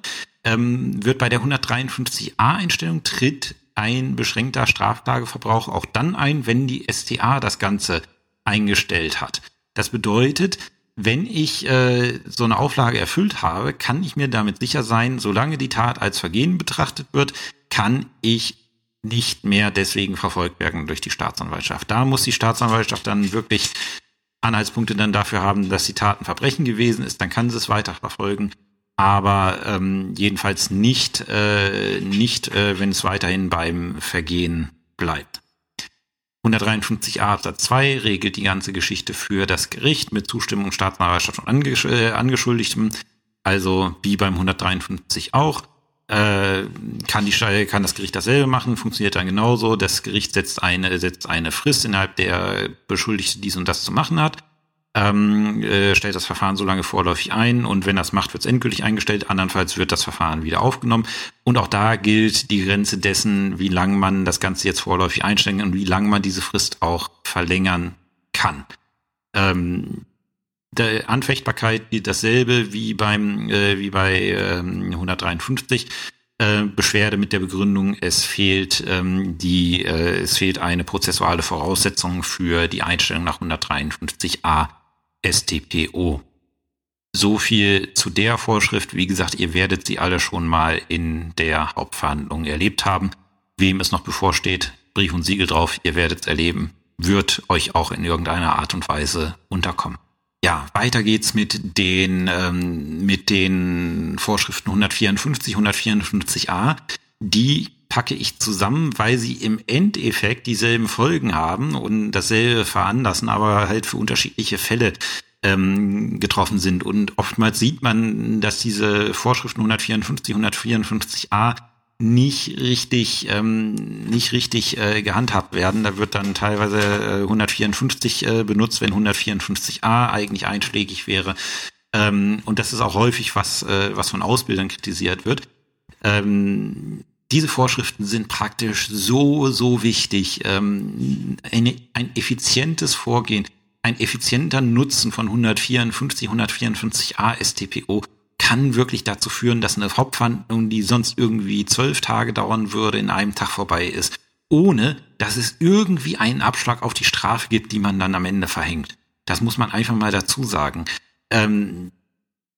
ähm, wird bei der 153a Einstellung tritt ein beschränkter Straftageverbrauch auch dann ein, wenn die STA das Ganze eingestellt hat. Das bedeutet, wenn ich äh, so eine Auflage erfüllt habe, kann ich mir damit sicher sein, solange die Tat als Vergehen betrachtet wird, kann ich nicht mehr deswegen verfolgt werden durch die Staatsanwaltschaft. Da muss die Staatsanwaltschaft dann wirklich Anhaltspunkte dann dafür haben, dass die Tat ein Verbrechen gewesen ist, dann kann sie es weiter verfolgen. Aber ähm, jedenfalls nicht, äh, nicht äh, wenn es weiterhin beim Vergehen bleibt. 153a Absatz 2 regelt die ganze Geschichte für das Gericht mit Zustimmung Staatsanwaltschaft und Angesch äh, Angeschuldigtem. Also wie beim 153 auch. Äh, kann, die, kann das Gericht dasselbe machen, funktioniert dann genauso. Das Gericht setzt eine, setzt eine Frist, innerhalb der Beschuldigte dies und das zu machen hat ähm, äh, stellt das Verfahren so lange vorläufig ein und wenn das macht, wird es endgültig eingestellt. Andernfalls wird das Verfahren wieder aufgenommen. Und auch da gilt die Grenze dessen, wie lange man das Ganze jetzt vorläufig einstellen kann und wie lange man diese Frist auch verlängern kann. Ähm, der Anfechtbarkeit gilt dasselbe wie beim äh, wie bei ähm, 153. Äh, Beschwerde mit der Begründung, es fehlt ähm, die, äh, es fehlt eine prozessuale Voraussetzung für die Einstellung nach 153a STPO. So viel zu der Vorschrift. Wie gesagt, ihr werdet sie alle schon mal in der Hauptverhandlung erlebt haben. Wem es noch bevorsteht, Brief und Siegel drauf, ihr werdet es erleben, wird euch auch in irgendeiner Art und Weise unterkommen. Ja, weiter geht's mit den, ähm, mit den Vorschriften 154, 154a. Die packe ich zusammen, weil sie im Endeffekt dieselben Folgen haben und dasselbe veranlassen, aber halt für unterschiedliche Fälle ähm, getroffen sind. Und oftmals sieht man, dass diese Vorschriften 154, 154a nicht richtig ähm, nicht richtig äh, gehandhabt werden. Da wird dann teilweise äh, 154 äh, benutzt, wenn 154a eigentlich einschlägig wäre. Ähm, und das ist auch häufig was äh, was von Ausbildern kritisiert wird. Ähm, diese Vorschriften sind praktisch so, so wichtig. Ähm, eine, ein effizientes Vorgehen, ein effizienter Nutzen von 154, 154a STPO kann wirklich dazu führen, dass eine Hauptverhandlung, die sonst irgendwie zwölf Tage dauern würde, in einem Tag vorbei ist, ohne dass es irgendwie einen Abschlag auf die Strafe gibt, die man dann am Ende verhängt. Das muss man einfach mal dazu sagen. Ähm,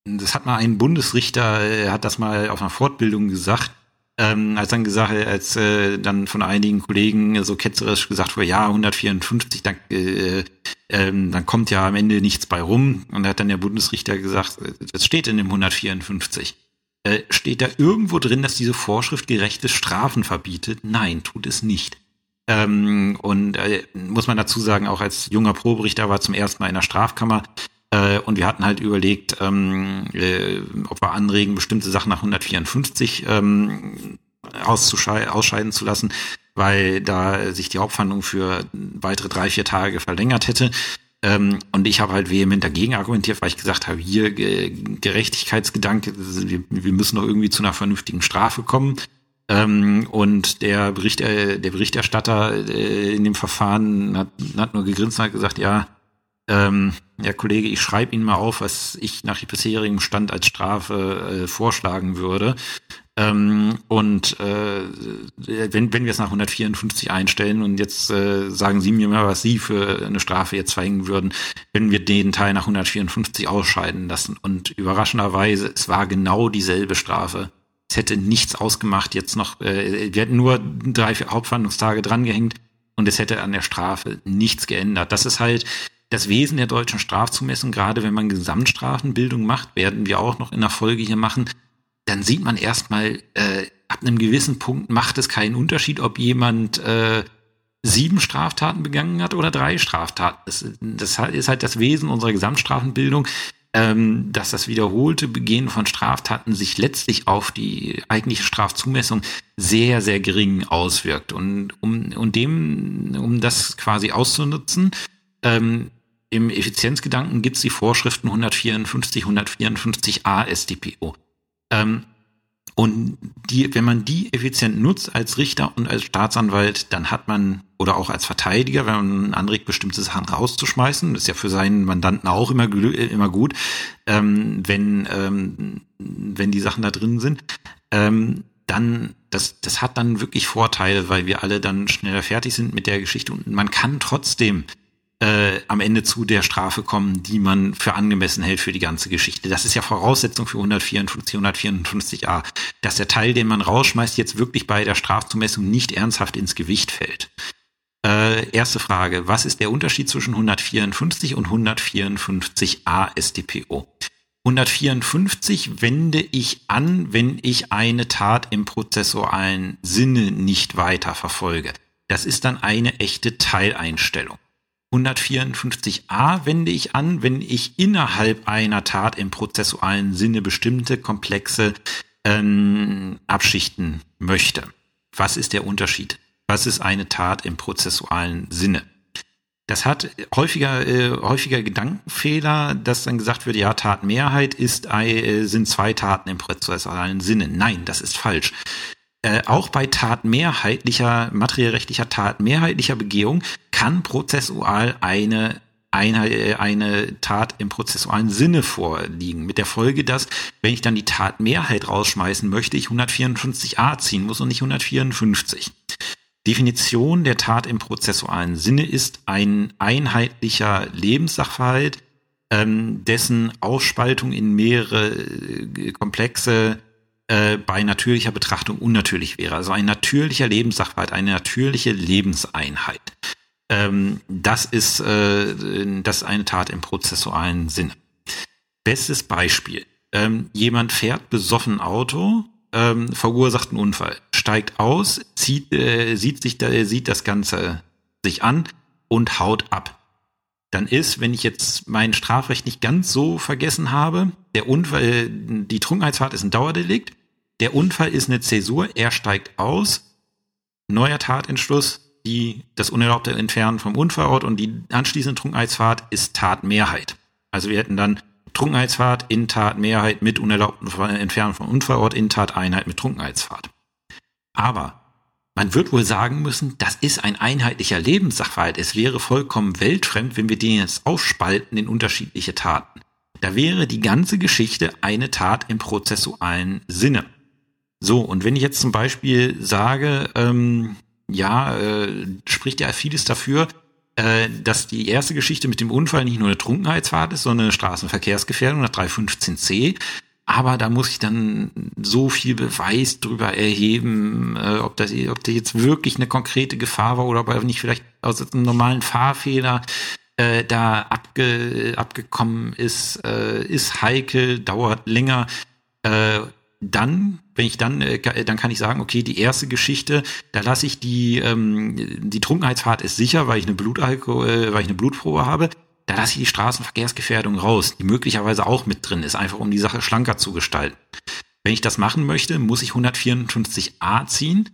das hat mal ein Bundesrichter, er hat das mal auf einer Fortbildung gesagt, ähm, als dann gesagt, als äh, dann von einigen Kollegen so ketzerisch gesagt wurde, ja, 154, dann, äh, ähm, dann kommt ja am Ende nichts bei rum. Und da hat dann der Bundesrichter gesagt, das steht in dem 154. Äh, steht da irgendwo drin, dass diese Vorschrift gerechte Strafen verbietet? Nein, tut es nicht. Ähm, und äh, muss man dazu sagen, auch als junger Proberichter war zum ersten Mal in der Strafkammer, äh, und wir hatten halt überlegt, ähm, äh, ob wir anregen, bestimmte Sachen nach 154 ähm, ausscheiden zu lassen, weil da sich die Hauptverhandlung für weitere drei, vier Tage verlängert hätte. Ähm, und ich habe halt vehement dagegen argumentiert, weil ich gesagt habe, hier Gerechtigkeitsgedanke, wir, wir müssen doch irgendwie zu einer vernünftigen Strafe kommen. Ähm, und der, Bericht, äh, der Berichterstatter äh, in dem Verfahren hat, hat nur gegrinst und hat gesagt, ja, ähm, Herr Kollege, ich schreibe Ihnen mal auf, was ich nach bisherigem Stand als Strafe äh, vorschlagen würde. Ähm, und äh, wenn, wenn wir es nach 154 einstellen und jetzt äh, sagen Sie mir mal, was Sie für eine Strafe jetzt verhängen würden, wenn wir den Teil nach 154 ausscheiden lassen. Und überraschenderweise, es war genau dieselbe Strafe. Es hätte nichts ausgemacht, jetzt noch, äh, wir hätten nur drei vier Hauptverhandlungstage drangehängt und es hätte an der Strafe nichts geändert. Das ist halt das Wesen der deutschen Strafzumessung, gerade wenn man Gesamtstrafenbildung macht, werden wir auch noch in der Folge hier machen, dann sieht man erstmal, äh, ab einem gewissen Punkt macht es keinen Unterschied, ob jemand äh, sieben Straftaten begangen hat oder drei Straftaten. Das, das ist halt das Wesen unserer Gesamtstrafenbildung, ähm, dass das wiederholte Begehen von Straftaten sich letztlich auf die eigentliche Strafzumessung sehr, sehr gering auswirkt. Und um, um dem, um das quasi auszunutzen, ähm, im Effizienzgedanken gibt es die Vorschriften 154, 154a StPO. Ähm, und die, wenn man die effizient nutzt als Richter und als Staatsanwalt, dann hat man, oder auch als Verteidiger, wenn man anregt, bestimmte Sachen rauszuschmeißen, das ist ja für seinen Mandanten auch immer, immer gut, ähm, wenn, ähm, wenn die Sachen da drin sind, ähm, dann, das, das hat dann wirklich Vorteile, weil wir alle dann schneller fertig sind mit der Geschichte und man kann trotzdem äh, am Ende zu der Strafe kommen, die man für angemessen hält für die ganze Geschichte. Das ist ja Voraussetzung für 154, 154a, dass der Teil, den man rausschmeißt, jetzt wirklich bei der Strafzumessung nicht ernsthaft ins Gewicht fällt. Äh, erste Frage, was ist der Unterschied zwischen 154 und 154a StPO? 154 wende ich an, wenn ich eine Tat im prozessualen Sinne nicht weiter verfolge. Das ist dann eine echte Teileinstellung. 154a wende ich an, wenn ich innerhalb einer Tat im prozessualen Sinne bestimmte komplexe ähm, abschichten möchte. Was ist der Unterschied? Was ist eine Tat im prozessualen Sinne? Das hat häufiger, äh, häufiger Gedankenfehler, dass dann gesagt wird, ja, Tatmehrheit ist, äh, sind zwei Taten im prozessualen Sinne. Nein, das ist falsch. Äh, auch bei tatmehrheitlicher, materiellrechtlicher Tatmehrheitlicher Begehung kann prozessual eine eine, Tat im prozessualen Sinne vorliegen. Mit der Folge, dass, wenn ich dann die Tatmehrheit rausschmeißen möchte, ich 154a ziehen muss und nicht 154. Definition der Tat im prozessualen Sinne ist ein einheitlicher Lebenssachverhalt, ähm, dessen Aufspaltung in mehrere äh, komplexe äh, bei natürlicher Betrachtung unnatürlich wäre. Also ein natürlicher Lebenssachverhalt, eine natürliche Lebenseinheit. Ähm, das ist äh, das ist eine Tat im prozessualen Sinne. Bestes Beispiel. Ähm, jemand fährt besoffen Auto, ähm, verursacht einen Unfall, steigt aus, zieht, äh, sieht sich, da, sieht das Ganze sich an und haut ab. Dann ist, wenn ich jetzt mein Strafrecht nicht ganz so vergessen habe, der Unfall, die Trunkenheitsfahrt ist ein Dauerdelikt, der Unfall ist eine Zäsur, er steigt aus, neuer Tatentschluss, die, das unerlaubte Entfernen vom Unfallort und die anschließende Trunkenheitsfahrt ist Tatmehrheit. Also wir hätten dann Trunkenheitsfahrt in Tatmehrheit mit unerlaubten Entfernen vom Unfallort in Tateinheit mit Trunkenheitsfahrt. Aber man wird wohl sagen müssen, das ist ein einheitlicher Lebenssachverhalt. Es wäre vollkommen weltfremd, wenn wir den jetzt aufspalten in unterschiedliche Taten. Da wäre die ganze Geschichte eine Tat im prozessualen Sinne. So, und wenn ich jetzt zum Beispiel sage, ähm, ja, äh, spricht ja vieles dafür, äh, dass die erste Geschichte mit dem Unfall nicht nur eine Trunkenheitsfahrt ist, sondern eine Straßenverkehrsgefährdung nach 315c. Aber da muss ich dann so viel Beweis drüber erheben, äh, ob das, ob das jetzt wirklich eine konkrete Gefahr war oder ob er nicht vielleicht aus einem normalen Fahrfehler äh, da abge, abgekommen ist, äh, ist heikel, dauert länger. Äh, dann, wenn ich dann, äh, dann kann ich sagen, okay, die erste Geschichte, da lasse ich die, ähm, die Trunkenheitsfahrt ist sicher, weil ich eine Blutalkohol, äh, weil ich eine Blutprobe habe. Da lasse ich die Straßenverkehrsgefährdung raus, die möglicherweise auch mit drin ist, einfach um die Sache schlanker zu gestalten. Wenn ich das machen möchte, muss ich 154a ziehen,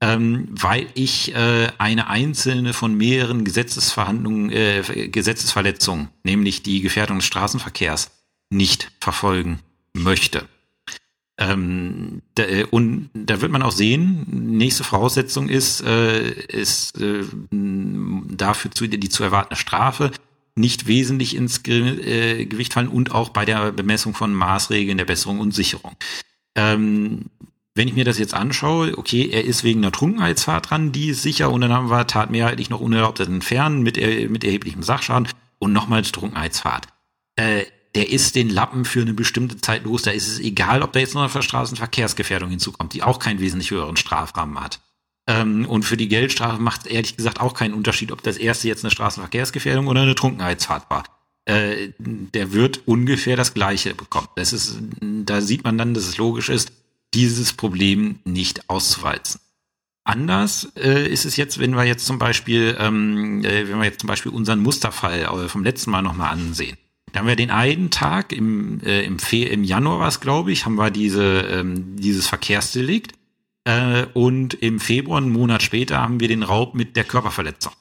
ähm, weil ich äh, eine einzelne von mehreren Gesetzesverhandlungen, äh, Gesetzesverletzungen, nämlich die Gefährdung des Straßenverkehrs, nicht verfolgen möchte. Ähm, da, äh, und da wird man auch sehen, nächste Voraussetzung ist, äh, ist äh, dafür zu, die zu erwartende Strafe nicht wesentlich ins Ge äh, Gewicht fallen und auch bei der Bemessung von Maßregeln der Besserung und Sicherung. Ähm, wenn ich mir das jetzt anschaue, okay, er ist wegen einer Trunkenheitsfahrt dran, die ist sicher, und dann haben wir tatmehrheitlich noch unerlaubtes Entfernen mit, er, mit erheblichem Sachschaden und nochmals Trunkenheitsfahrt. Äh, der ist den Lappen für eine bestimmte Zeit los. Da ist es egal, ob da jetzt noch eine Straßenverkehrsgefährdung hinzukommt, die auch keinen wesentlich höheren Strafrahmen hat. Ähm, und für die Geldstrafe macht es ehrlich gesagt auch keinen Unterschied, ob das erste jetzt eine Straßenverkehrsgefährdung oder eine Trunkenheitsfahrt war. Äh, der wird ungefähr das Gleiche bekommen. Das ist, da sieht man dann, dass es logisch ist, dieses Problem nicht auszuwalzen. Anders äh, ist es jetzt, wenn wir jetzt zum Beispiel, ähm, äh, wenn wir jetzt zum Beispiel unseren Musterfall äh, vom letzten Mal nochmal ansehen. Da haben wir den einen Tag im, äh, im, Fe im Januar was, glaube ich, haben wir diese, ähm, dieses Verkehrsdelikt. Äh, und im Februar, einen Monat später, haben wir den Raub mit der Körperverletzung.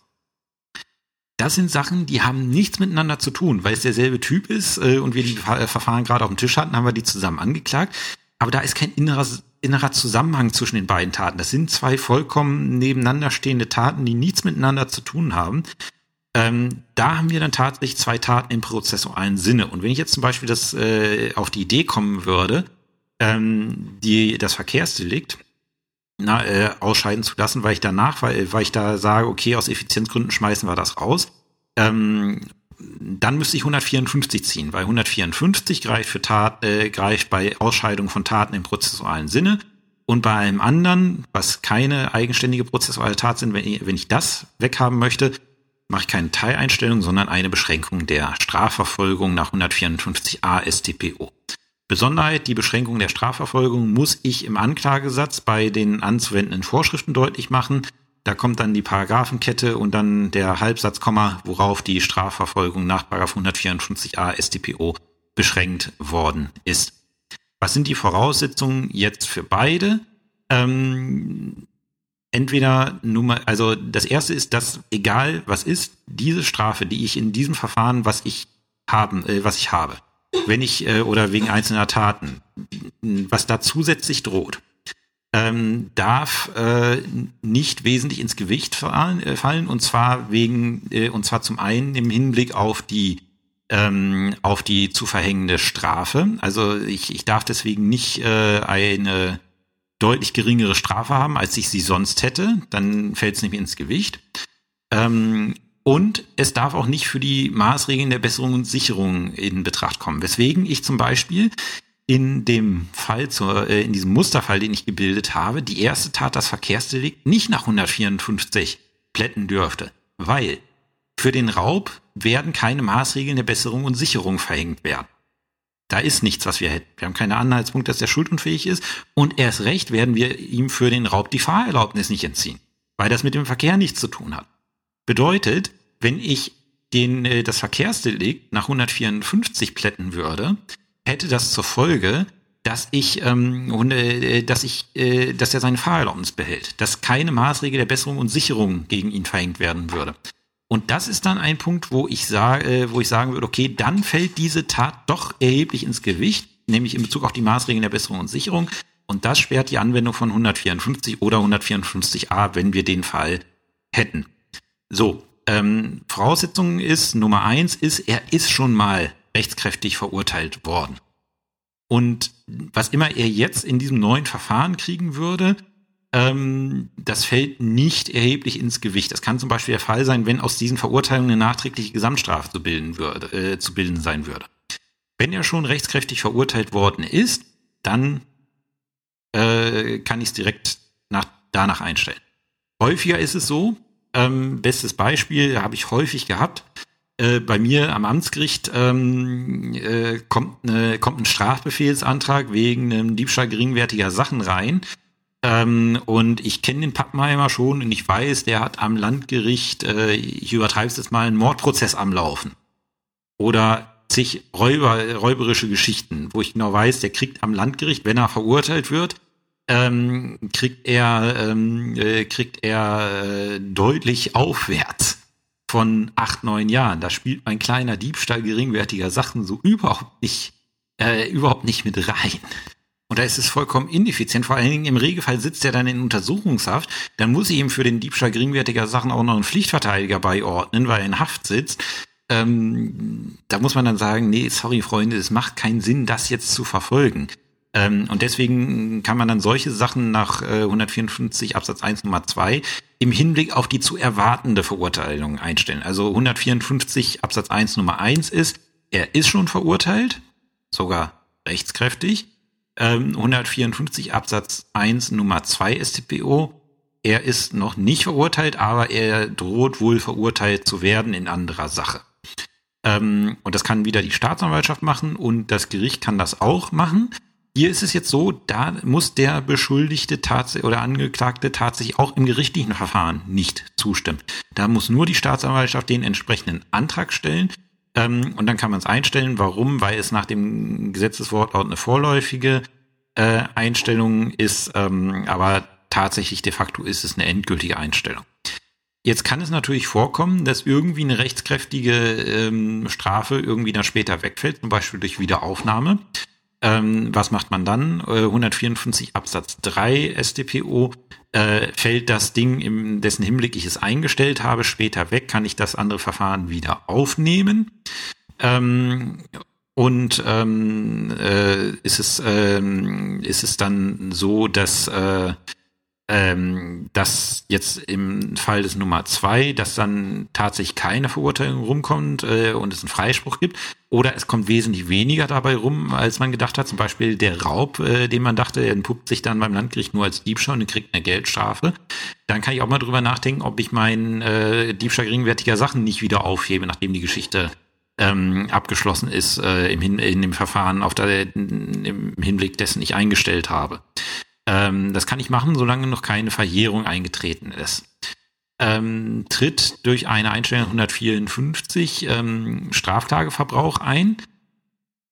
Das sind Sachen, die haben nichts miteinander zu tun, weil es derselbe Typ ist äh, und wir die Ver Verfahren gerade auf dem Tisch hatten, haben wir die zusammen angeklagt. Aber da ist kein innerer, innerer Zusammenhang zwischen den beiden Taten. Das sind zwei vollkommen nebeneinander stehende Taten, die nichts miteinander zu tun haben. Ähm, da haben wir dann tatsächlich zwei Taten im prozessualen Sinne. Und wenn ich jetzt zum Beispiel das äh, auf die Idee kommen würde, ähm, die das Verkehrsdelikt na, äh, ausscheiden zu lassen, weil ich danach, weil, weil ich da sage, okay, aus Effizienzgründen schmeißen wir das raus, ähm, dann müsste ich 154 ziehen, weil 154 greift für Tat, äh, greift bei Ausscheidung von Taten im prozessualen Sinne. Und bei einem anderen, was keine eigenständige prozessuale Tat sind, wenn ich, wenn ich das weghaben möchte, mache ich keine Teileinstellung, sondern eine Beschränkung der Strafverfolgung nach 154a StPO. Besonderheit, die Beschränkung der Strafverfolgung muss ich im Anklagesatz bei den anzuwendenden Vorschriften deutlich machen. Da kommt dann die Paragraphenkette und dann der Halbsatzkomma, worauf die Strafverfolgung nach 154a StPO beschränkt worden ist. Was sind die Voraussetzungen jetzt für beide? Ähm, entweder Nummer, also das erste ist, dass egal was ist, diese Strafe, die ich in diesem Verfahren, was ich haben, äh, was ich habe, wenn ich äh, oder wegen einzelner Taten, was da zusätzlich droht, ähm, darf äh, nicht wesentlich ins Gewicht fallen, äh, fallen und zwar wegen äh, und zwar zum einen im Hinblick auf die ähm, auf die zu verhängende Strafe. Also ich, ich darf deswegen nicht äh, eine deutlich geringere Strafe haben, als ich sie sonst hätte. Dann fällt es nämlich ins Gewicht. Ähm, und es darf auch nicht für die Maßregeln der Besserung und Sicherung in Betracht kommen. Weswegen ich zum Beispiel in dem Fall zur, äh, in diesem Musterfall, den ich gebildet habe, die erste Tat, das Verkehrsdelikt, nicht nach 154 plätten dürfte. Weil für den Raub werden keine Maßregeln der Besserung und Sicherung verhängt werden. Da ist nichts, was wir hätten. Wir haben keine Anhaltspunkte, dass er schuldunfähig ist. Und erst recht werden wir ihm für den Raub die Fahrerlaubnis nicht entziehen, weil das mit dem Verkehr nichts zu tun hat. Bedeutet, wenn ich den, äh, das Verkehrsdelikt nach 154 plätten würde, hätte das zur Folge, dass ich, ähm, äh, dass ich, äh, dass er seine Fahrerlaubnis behält, dass keine Maßregel der Besserung und Sicherung gegen ihn verhängt werden würde. Und das ist dann ein Punkt, wo ich sage, äh, wo ich sagen würde, okay, dann fällt diese Tat doch erheblich ins Gewicht, nämlich in Bezug auf die Maßregeln der Besserung und Sicherung. Und das sperrt die Anwendung von 154 oder 154a, wenn wir den Fall hätten. So, ähm, Voraussetzung ist, Nummer eins ist, er ist schon mal rechtskräftig verurteilt worden. Und was immer er jetzt in diesem neuen Verfahren kriegen würde, ähm, das fällt nicht erheblich ins Gewicht. Das kann zum Beispiel der Fall sein, wenn aus diesen Verurteilungen eine nachträgliche Gesamtstrafe zu bilden, würde, äh, zu bilden sein würde. Wenn er schon rechtskräftig verurteilt worden ist, dann äh, kann ich es direkt nach, danach einstellen. Häufiger ist es so, ähm, bestes Beispiel habe ich häufig gehabt, äh, bei mir am Amtsgericht ähm, äh, kommt, ne, kommt ein Strafbefehlsantrag wegen einem Diebstahl geringwertiger Sachen rein. Ähm, und ich kenne den Pappenheimer schon und ich weiß, der hat am Landgericht, äh, ich übertreibe es jetzt mal, einen Mordprozess am Laufen. Oder zig Räuber, räuberische Geschichten, wo ich genau weiß, der kriegt am Landgericht, wenn er verurteilt wird, ähm, kriegt er, ähm, äh, kriegt er äh, deutlich aufwärts von acht, neun Jahren. Da spielt mein kleiner Diebstahl geringwertiger Sachen so überhaupt nicht, äh, überhaupt nicht mit rein. Und da ist es vollkommen ineffizient. Vor allen Dingen im Regelfall sitzt er dann in Untersuchungshaft. Dann muss ich ihm für den Diebstahl geringwertiger Sachen auch noch einen Pflichtverteidiger beiordnen, weil er in Haft sitzt. Ähm, da muss man dann sagen, nee, sorry Freunde, es macht keinen Sinn, das jetzt zu verfolgen. Ähm, und deswegen kann man dann solche Sachen nach äh, 154 Absatz 1 Nummer 2 im Hinblick auf die zu erwartende Verurteilung einstellen. Also 154 Absatz 1 Nummer 1 ist, er ist schon verurteilt, sogar rechtskräftig. Ähm, 154 Absatz 1 Nummer 2 StPO, er ist noch nicht verurteilt, aber er droht wohl verurteilt zu werden in anderer Sache. Ähm, und das kann wieder die Staatsanwaltschaft machen und das Gericht kann das auch machen. Hier ist es jetzt so, da muss der Beschuldigte oder Angeklagte tatsächlich auch im gerichtlichen Verfahren nicht zustimmen. Da muss nur die Staatsanwaltschaft den entsprechenden Antrag stellen. Ähm, und dann kann man es einstellen. Warum? Weil es nach dem Gesetzeswortlaut eine vorläufige äh, Einstellung ist, ähm, aber tatsächlich de facto ist es eine endgültige Einstellung. Jetzt kann es natürlich vorkommen, dass irgendwie eine rechtskräftige ähm, Strafe irgendwie dann später wegfällt, zum Beispiel durch Wiederaufnahme. Ähm, was macht man dann? Äh, 154 Absatz 3 StPO äh, fällt das Ding, in dessen Hinblick ich es eingestellt habe, später weg, kann ich das andere Verfahren wieder aufnehmen. Ähm, und ähm, äh, ist, es, ähm, ist es dann so, dass äh, ähm, dass jetzt im Fall des Nummer zwei, dass dann tatsächlich keine Verurteilung rumkommt äh, und es einen Freispruch gibt, oder es kommt wesentlich weniger dabei rum, als man gedacht hat. Zum Beispiel der Raub, äh, den man dachte, entpuppt sich dann beim Landgericht nur als Diebstahl und kriegt eine Geldstrafe. Dann kann ich auch mal drüber nachdenken, ob ich meinen äh, Diebstahl geringwertiger Sachen nicht wieder aufhebe, nachdem die Geschichte ähm, abgeschlossen ist äh, im Hin in dem Verfahren auf der, im Hinblick dessen ich eingestellt habe. Ähm, das kann ich machen, solange noch keine Verjährung eingetreten ist. Ähm, tritt durch eine Einstellung 154 ähm, Straftageverbrauch ein.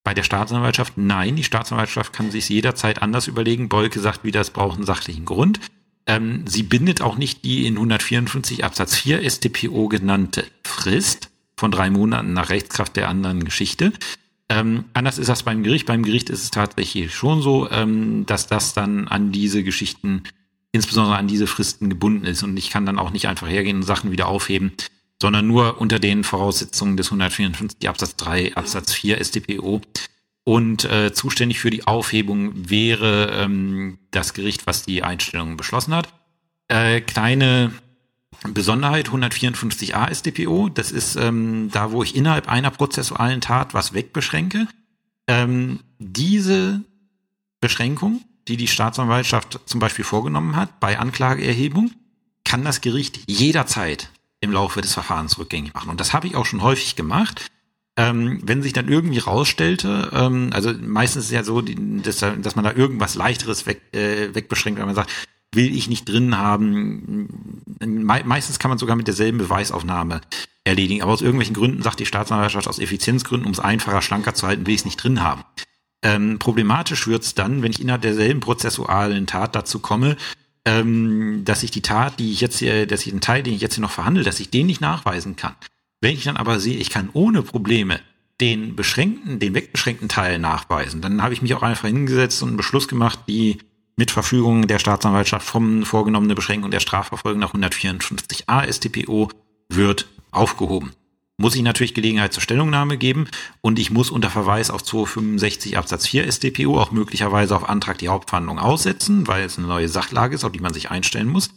Bei der Staatsanwaltschaft nein, die Staatsanwaltschaft kann sich jederzeit anders überlegen. Bolke sagt wieder, es braucht einen sachlichen Grund. Ähm, sie bindet auch nicht die in 154 Absatz 4 StPO genannte Frist von drei Monaten nach Rechtskraft der anderen Geschichte. Ähm, anders ist das beim Gericht. Beim Gericht ist es tatsächlich schon so, ähm, dass das dann an diese Geschichten, insbesondere an diese Fristen gebunden ist. Und ich kann dann auch nicht einfach hergehen und Sachen wieder aufheben, sondern nur unter den Voraussetzungen des 154 Absatz 3 Absatz 4 StPO. Und äh, zuständig für die Aufhebung wäre ähm, das Gericht, was die Einstellungen beschlossen hat. Äh, kleine Besonderheit 154a SDPO, das ist ähm, da, wo ich innerhalb einer prozessualen Tat was wegbeschränke. Ähm, diese Beschränkung, die die Staatsanwaltschaft zum Beispiel vorgenommen hat bei Anklageerhebung, kann das Gericht jederzeit im Laufe des Verfahrens rückgängig machen. Und das habe ich auch schon häufig gemacht. Ähm, wenn sich dann irgendwie rausstellte, ähm, also meistens ist ja so, dass, dass man da irgendwas leichteres weg, äh, wegbeschränkt, wenn man sagt, will ich nicht drin haben. Me meistens kann man sogar mit derselben Beweisaufnahme erledigen. Aber aus irgendwelchen Gründen sagt die Staatsanwaltschaft aus Effizienzgründen, um es einfacher, schlanker zu halten, will ich es nicht drin haben. Ähm, problematisch wird's dann, wenn ich innerhalb derselben prozessualen Tat dazu komme, ähm, dass ich die Tat, die ich jetzt hier, dass ich den Teil, den ich jetzt hier noch verhandle, dass ich den nicht nachweisen kann. Wenn ich dann aber sehe, ich kann ohne Probleme den beschränkten, den wegbeschränkten Teil nachweisen, dann habe ich mich auch einfach hingesetzt und einen Beschluss gemacht, die mit Verfügung der Staatsanwaltschaft vom vorgenommene Beschränkung der Strafverfolgung nach 154a StPO wird aufgehoben. Muss ich natürlich Gelegenheit zur Stellungnahme geben und ich muss unter Verweis auf 265 Absatz 4 StPO auch möglicherweise auf Antrag die Hauptverhandlung aussetzen, weil es eine neue Sachlage ist, auf die man sich einstellen muss.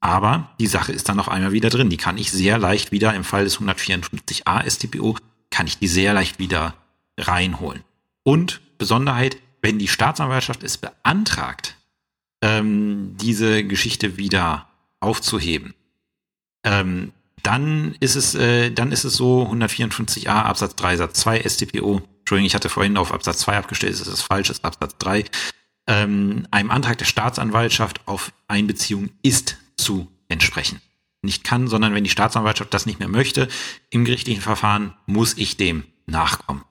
Aber die Sache ist dann auf einmal wieder drin. Die kann ich sehr leicht wieder im Fall des 154a StPO kann ich die sehr leicht wieder reinholen. Und Besonderheit, wenn die Staatsanwaltschaft es beantragt, ähm, diese Geschichte wieder aufzuheben. Ähm, dann ist es, äh, dann ist es so 154a Absatz 3 Satz 2 StPO. Entschuldigung, ich hatte vorhin auf Absatz 2 abgestellt, das ist falsch, das ist Absatz 3. Ähm, einem Antrag der Staatsanwaltschaft auf Einbeziehung ist zu entsprechen. Nicht kann, sondern wenn die Staatsanwaltschaft das nicht mehr möchte, im gerichtlichen Verfahren muss ich dem nachkommen.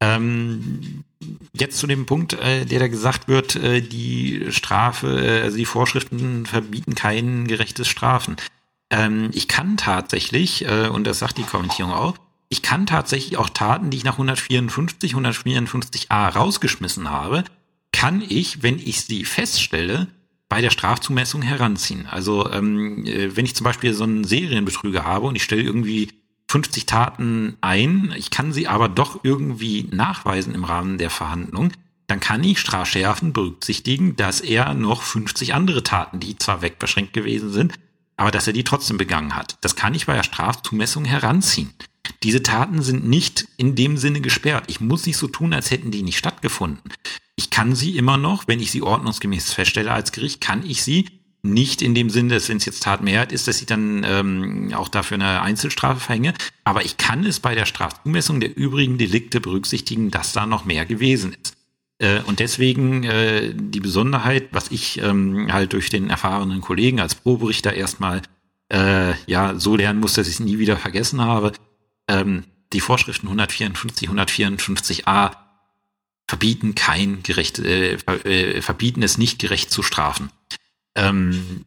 Ähm, jetzt zu dem Punkt, äh, der da gesagt wird, äh, die Strafe, äh, also die Vorschriften verbieten kein gerechtes Strafen. Ähm, ich kann tatsächlich, äh, und das sagt die Kommentierung auch, ich kann tatsächlich auch Taten, die ich nach 154, 154a rausgeschmissen habe, kann ich, wenn ich sie feststelle, bei der Strafzumessung heranziehen. Also ähm, äh, wenn ich zum Beispiel so einen Serienbetrüger habe und ich stelle irgendwie 50 Taten ein, ich kann sie aber doch irgendwie nachweisen im Rahmen der Verhandlung, dann kann ich strafschärfend berücksichtigen, dass er noch 50 andere Taten, die zwar wegbeschränkt gewesen sind, aber dass er die trotzdem begangen hat. Das kann ich bei der Strafzumessung heranziehen. Diese Taten sind nicht in dem Sinne gesperrt. Ich muss nicht so tun, als hätten die nicht stattgefunden. Ich kann sie immer noch, wenn ich sie ordnungsgemäß feststelle als Gericht, kann ich sie nicht in dem Sinne, dass wenn es jetzt Tatmehrheit ist, dass ich dann ähm, auch dafür eine Einzelstrafe verhänge. Aber ich kann es bei der Strafzumessung der übrigen Delikte berücksichtigen, dass da noch mehr gewesen ist. Äh, und deswegen äh, die Besonderheit, was ich ähm, halt durch den erfahrenen Kollegen als Proberichter erstmal äh, ja so lernen muss, dass ich es nie wieder vergessen habe. Ähm, die Vorschriften 154, 154a verbieten kein gerecht, äh, äh, verbieten es nicht gerecht zu strafen. Ähm,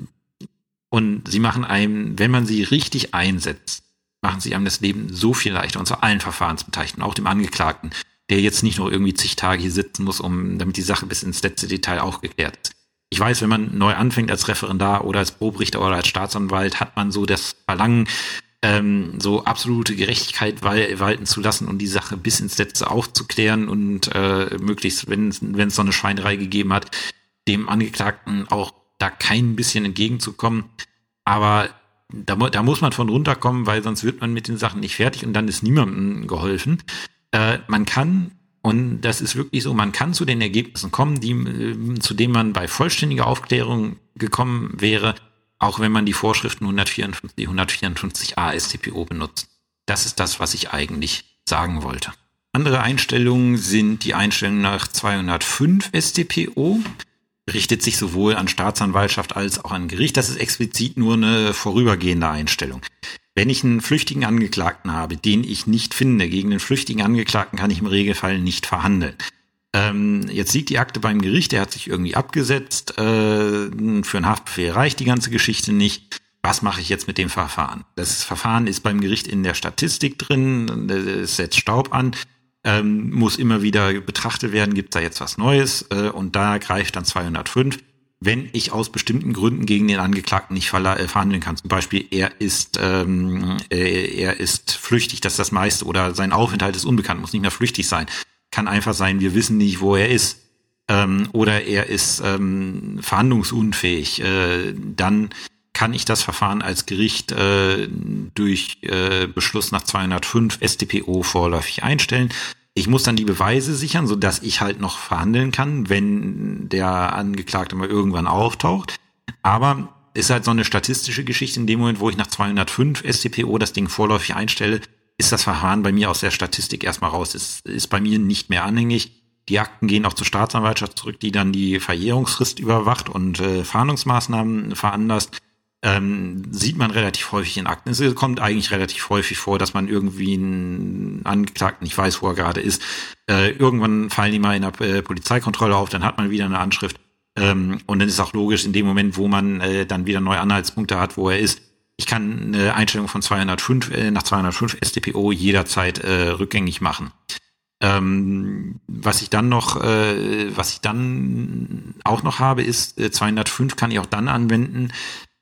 und sie machen einem, wenn man sie richtig einsetzt, machen sie einem das Leben so viel leichter und zwar allen Verfahrensbeteiligten, auch dem Angeklagten, der jetzt nicht nur irgendwie zig Tage hier sitzen muss, um damit die Sache bis ins letzte Detail auch geklärt ist. Ich weiß, wenn man neu anfängt als Referendar oder als Probrichter oder als Staatsanwalt, hat man so das Verlangen, ähm, so absolute Gerechtigkeit walten zu lassen und die Sache bis ins Letzte aufzuklären und äh, möglichst, wenn es so eine Schweinerei gegeben hat, dem Angeklagten auch da kein bisschen entgegenzukommen. Aber da, da muss man von runterkommen, weil sonst wird man mit den Sachen nicht fertig und dann ist niemandem geholfen. Äh, man kann, und das ist wirklich so, man kann zu den Ergebnissen kommen, die, äh, zu denen man bei vollständiger Aufklärung gekommen wäre, auch wenn man die Vorschriften 154, 154a StPO benutzt. Das ist das, was ich eigentlich sagen wollte. Andere Einstellungen sind die Einstellungen nach 205 StPO richtet sich sowohl an Staatsanwaltschaft als auch an Gericht. Das ist explizit nur eine vorübergehende Einstellung. Wenn ich einen flüchtigen Angeklagten habe, den ich nicht finde, gegen den flüchtigen Angeklagten kann ich im Regelfall nicht verhandeln. Ähm, jetzt liegt die Akte beim Gericht, der hat sich irgendwie abgesetzt, äh, für einen Haftbefehl reicht die ganze Geschichte nicht. Was mache ich jetzt mit dem Verfahren? Das Verfahren ist beim Gericht in der Statistik drin, es setzt Staub an ähm, muss immer wieder betrachtet werden, gibt da jetzt was Neues äh, und da greift dann 205. Wenn ich aus bestimmten Gründen gegen den Angeklagten nicht äh, verhandeln kann, zum Beispiel er ist ähm, äh, er ist flüchtig, das ist das meiste, oder sein Aufenthalt ist unbekannt, muss nicht mehr flüchtig sein, kann einfach sein, wir wissen nicht, wo er ist, ähm, oder er ist ähm, verhandlungsunfähig, äh, dann kann ich das Verfahren als Gericht äh, durch äh, Beschluss nach 205 StPO vorläufig einstellen. Ich muss dann die Beweise sichern, so dass ich halt noch verhandeln kann, wenn der Angeklagte mal irgendwann auftaucht. Aber ist halt so eine statistische Geschichte. In dem Moment, wo ich nach 205 StPO das Ding vorläufig einstelle, ist das Verfahren bei mir aus der Statistik erstmal raus. Es ist bei mir nicht mehr anhängig. Die Akten gehen auch zur Staatsanwaltschaft zurück, die dann die Verjährungsfrist überwacht und äh, Fahndungsmaßnahmen veranlasst ähm, sieht man relativ häufig in Akten. Es kommt eigentlich relativ häufig vor, dass man irgendwie einen Angeklagten nicht weiß, wo er gerade ist. Äh, irgendwann fallen die mal in der äh, Polizeikontrolle auf, dann hat man wieder eine Anschrift. Ähm, und dann ist auch logisch, in dem Moment, wo man äh, dann wieder neue Anhaltspunkte hat, wo er ist, ich kann eine Einstellung von 205 äh, nach 205 StPO jederzeit äh, rückgängig machen. Ähm, was ich dann noch, äh, was ich dann auch noch habe, ist äh, 205 kann ich auch dann anwenden,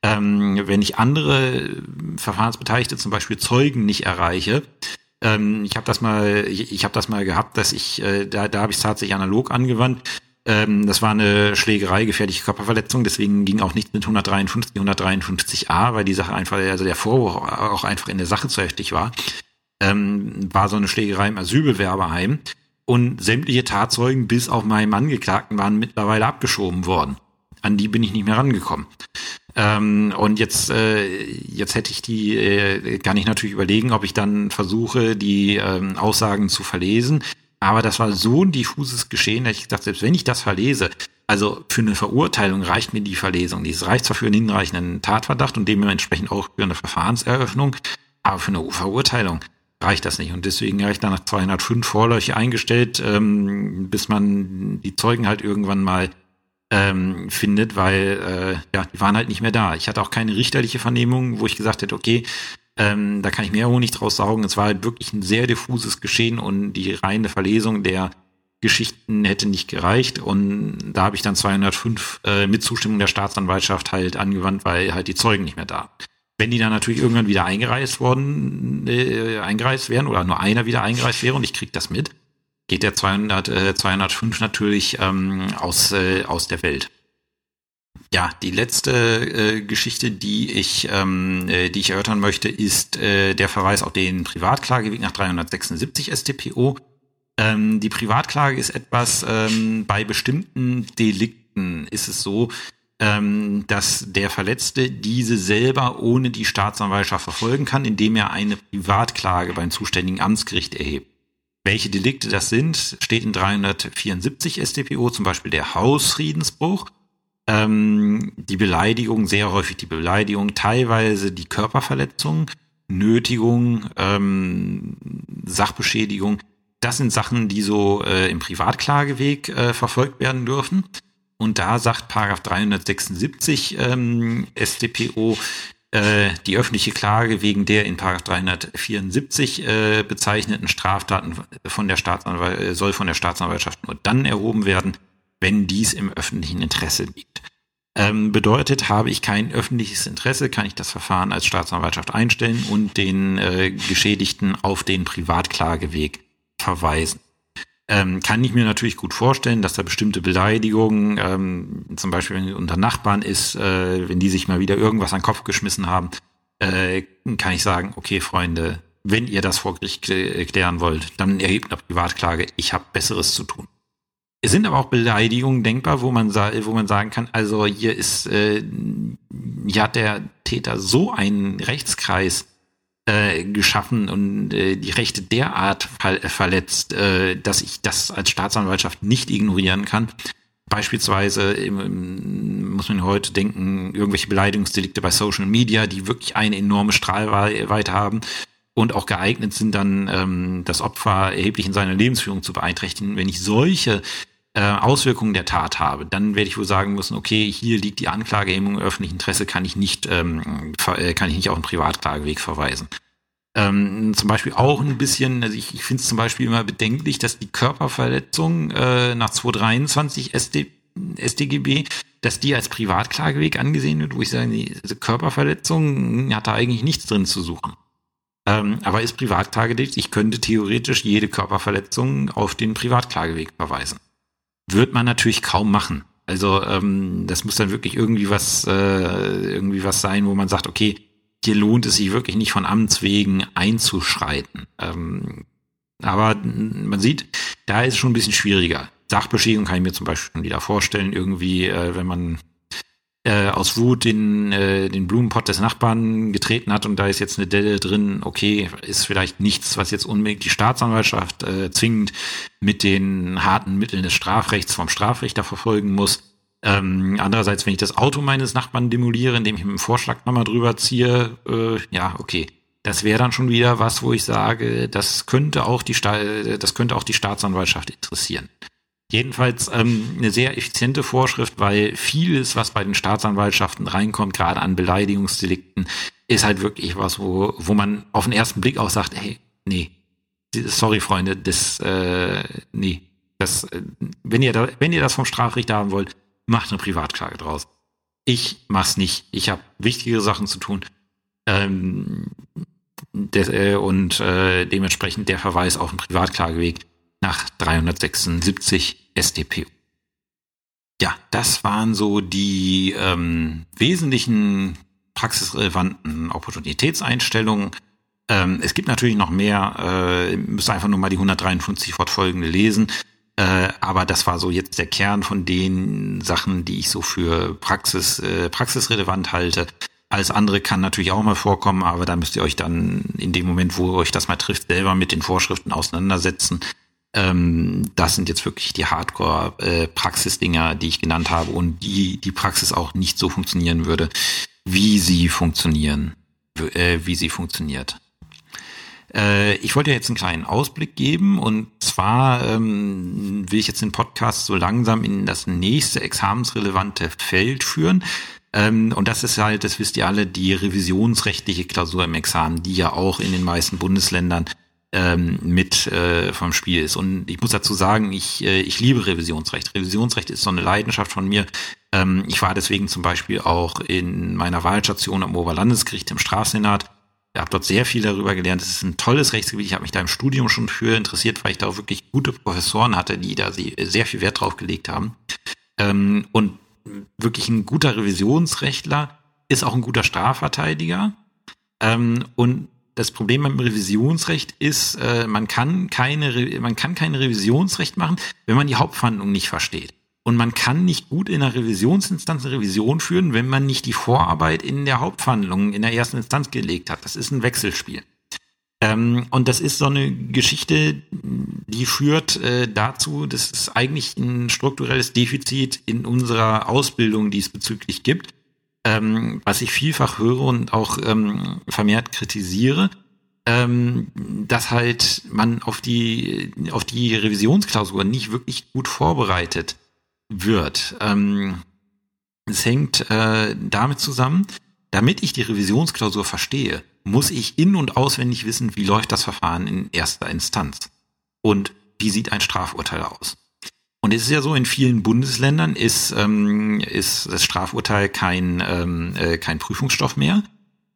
ähm, wenn ich andere Verfahrensbeteiligte, zum Beispiel Zeugen, nicht erreiche, ähm, ich habe das mal, ich, ich habe das mal gehabt, dass ich, äh, da, da habe ich es tatsächlich analog angewandt. Ähm, das war eine Schlägerei, gefährliche Körperverletzung, deswegen ging auch nichts mit 153, 153a, weil die Sache einfach, also der Vorwurf auch einfach in der Sache zu heftig war. Ähm, war so eine Schlägerei im Asylbewerberheim und sämtliche Tatzeugen bis auf meinen Angeklagten waren mittlerweile abgeschoben worden. An die bin ich nicht mehr rangekommen. Ähm, und jetzt, äh, jetzt hätte ich die, äh, kann ich natürlich überlegen, ob ich dann versuche, die ähm, Aussagen zu verlesen. Aber das war so ein diffuses Geschehen, dass ich gesagt, selbst wenn ich das verlese, also für eine Verurteilung reicht mir die Verlesung. Dies reicht zwar für einen hinreichenden Tatverdacht und dementsprechend auch für eine Verfahrenseröffnung, aber für eine Verurteilung reicht das nicht. Und deswegen habe ich dann nach 205 Vorläufe eingestellt, ähm, bis man die Zeugen halt irgendwann mal ähm, findet, weil äh, ja, die waren halt nicht mehr da. Ich hatte auch keine richterliche Vernehmung, wo ich gesagt hätte, okay, ähm, da kann ich mehr Honig draus saugen. Es war halt wirklich ein sehr diffuses Geschehen und die reine Verlesung der Geschichten hätte nicht gereicht. Und da habe ich dann 205 äh, mit Zustimmung der Staatsanwaltschaft halt angewandt, weil halt die Zeugen nicht mehr da. Wenn die dann natürlich irgendwann wieder eingereist worden, äh, eingereist wären oder nur einer wieder eingereist wäre und ich krieg das mit, geht der 200, äh, 205 natürlich ähm, aus, äh, aus der Welt. Ja, die letzte äh, Geschichte, die ich, ähm, äh, die ich erörtern möchte, ist äh, der Verweis auf den Privatklageweg nach 376 StPO. Ähm, die Privatklage ist etwas, ähm, bei bestimmten Delikten ist es so, ähm, dass der Verletzte diese selber ohne die Staatsanwaltschaft verfolgen kann, indem er eine Privatklage beim zuständigen Amtsgericht erhebt. Welche Delikte das sind, steht in 374 StPO, zum Beispiel der Hausfriedensbruch, ähm, die Beleidigung, sehr häufig die Beleidigung, teilweise die Körperverletzung, Nötigung, ähm, Sachbeschädigung. Das sind Sachen, die so äh, im Privatklageweg äh, verfolgt werden dürfen. Und da sagt Paragraph 376 ähm, StPO, äh, die öffentliche Klage wegen der in Paragraph 374 äh, bezeichneten Straftaten von der Staatsanwalt äh, soll von der Staatsanwaltschaft nur dann erhoben werden, wenn dies im öffentlichen Interesse liegt. Ähm, bedeutet, habe ich kein öffentliches Interesse, kann ich das Verfahren als Staatsanwaltschaft einstellen und den äh, Geschädigten auf den Privatklageweg verweisen ähm, kann ich mir natürlich gut vorstellen, dass da bestimmte Beleidigungen, ähm, zum Beispiel wenn unter Nachbarn ist, äh, wenn die sich mal wieder irgendwas an den Kopf geschmissen haben, äh, kann ich sagen, okay, Freunde, wenn ihr das vor Gericht klären wollt, dann erhebt eine Privatklage, ich habe Besseres zu tun. Es sind aber auch Beleidigungen denkbar, wo man, wo man sagen kann, also hier ist, äh, hier hat der Täter so einen Rechtskreis äh, geschaffen und äh, die Rechte derart ver verletzt, äh, dass ich das als Staatsanwaltschaft nicht ignorieren kann. Beispielsweise im, muss man heute denken, irgendwelche Beleidigungsdelikte bei Social Media, die wirklich eine enorme Strahlweite haben und auch geeignet sind, dann ähm, das Opfer erheblich in seiner Lebensführung zu beeinträchtigen. Wenn ich solche äh, Auswirkungen der Tat habe, dann werde ich wohl sagen müssen, okay, hier liegt die Anklagehemmung im öffentlichen Interesse, kann ich nicht, ähm, äh, kann ich nicht auf einen Privatklageweg verweisen. Ähm, zum Beispiel auch ein bisschen, also ich, ich finde es zum Beispiel immer bedenklich, dass die Körperverletzung äh, nach 223 SD, StGB, dass die als Privatklageweg angesehen wird, wo ich sage, diese Körperverletzung hat da eigentlich nichts drin zu suchen. Ähm, aber ist Privatklageweg, ich könnte theoretisch jede Körperverletzung auf den Privatklageweg verweisen wird man natürlich kaum machen. Also ähm, das muss dann wirklich irgendwie was, äh, irgendwie was sein, wo man sagt, okay, hier lohnt es sich wirklich nicht von Amts wegen einzuschreiten. Ähm, aber man sieht, da ist es schon ein bisschen schwieriger. Sachbeschädigung kann ich mir zum Beispiel schon wieder vorstellen, irgendwie, äh, wenn man äh, aus Wut den, äh, den Blumenpott des Nachbarn getreten hat und da ist jetzt eine Delle drin, okay, ist vielleicht nichts, was jetzt unbedingt die Staatsanwaltschaft äh, zwingend mit den harten Mitteln des Strafrechts vom Strafrichter verfolgen muss. Ähm, andererseits, wenn ich das Auto meines Nachbarn demoliere, indem ich mit dem Vorschlag nochmal drüber ziehe, äh, ja, okay. Das wäre dann schon wieder was, wo ich sage, das könnte auch die Sta das könnte auch die Staatsanwaltschaft interessieren. Jedenfalls ähm, eine sehr effiziente Vorschrift, weil vieles, was bei den Staatsanwaltschaften reinkommt, gerade an Beleidigungsdelikten, ist halt wirklich was, wo, wo man auf den ersten Blick auch sagt, hey, nee, sorry Freunde, das, äh, nee, das, äh, wenn ihr da, wenn ihr das vom Strafrichter haben wollt, macht eine Privatklage draus. Ich mach's nicht. Ich habe wichtige Sachen zu tun. Ähm, des, äh, und äh, dementsprechend der Verweis auf den Privatklageweg nach 376 StPO. Ja, das waren so die ähm, wesentlichen praxisrelevanten Opportunitätseinstellungen. Ähm, es gibt natürlich noch mehr, äh, müsst einfach nur mal die 153 fortfolgende lesen. Äh, aber das war so jetzt der Kern von den Sachen, die ich so für Praxis, äh, praxisrelevant halte. Alles andere kann natürlich auch mal vorkommen, aber da müsst ihr euch dann in dem Moment, wo euch das mal trifft, selber mit den Vorschriften auseinandersetzen. Ähm, das sind jetzt wirklich die Hardcore-Praxisdinger, äh, die ich genannt habe und die die Praxis auch nicht so funktionieren würde, wie sie funktionieren, äh, wie sie funktioniert. Äh, ich wollte jetzt einen kleinen Ausblick geben und zwar ähm, will ich jetzt den Podcast so langsam in das nächste examensrelevante Feld führen. Ähm, und das ist halt, das wisst ihr alle, die revisionsrechtliche Klausur im Examen, die ja auch in den meisten Bundesländern ähm, mit äh, vom Spiel ist. Und ich muss dazu sagen, ich, äh, ich liebe Revisionsrecht. Revisionsrecht ist so eine Leidenschaft von mir. Ähm, ich war deswegen zum Beispiel auch in meiner Wahlstation am Oberlandesgericht im Strafsenat. Ich habe dort sehr viel darüber gelernt. Es ist ein tolles Rechtsgebiet. Ich habe mich da im Studium schon für interessiert, weil ich da auch wirklich gute Professoren hatte, die da sehr viel Wert drauf gelegt haben. Ähm, und wirklich ein guter Revisionsrechtler ist auch ein guter Strafverteidiger. Ähm, und das Problem beim Revisionsrecht ist, äh, man kann keine, man kann kein Revisionsrecht machen, wenn man die Hauptverhandlung nicht versteht. Und man kann nicht gut in der Revisionsinstanz eine Revision führen, wenn man nicht die Vorarbeit in der Hauptverhandlung in der ersten Instanz gelegt hat. Das ist ein Wechselspiel. Ähm, und das ist so eine Geschichte, die führt äh, dazu, dass es eigentlich ein strukturelles Defizit in unserer Ausbildung diesbezüglich gibt ähm, was ich vielfach höre und auch ähm, vermehrt kritisiere, ähm, dass halt man auf die, auf die Revisionsklausur nicht wirklich gut vorbereitet wird. Ähm, es hängt äh, damit zusammen, damit ich die Revisionsklausur verstehe, muss ich in- und auswendig wissen, wie läuft das Verfahren in erster Instanz und wie sieht ein Strafurteil aus. Und es ist ja so, in vielen Bundesländern ist, ähm, ist das Strafurteil kein, ähm, äh, kein Prüfungsstoff mehr.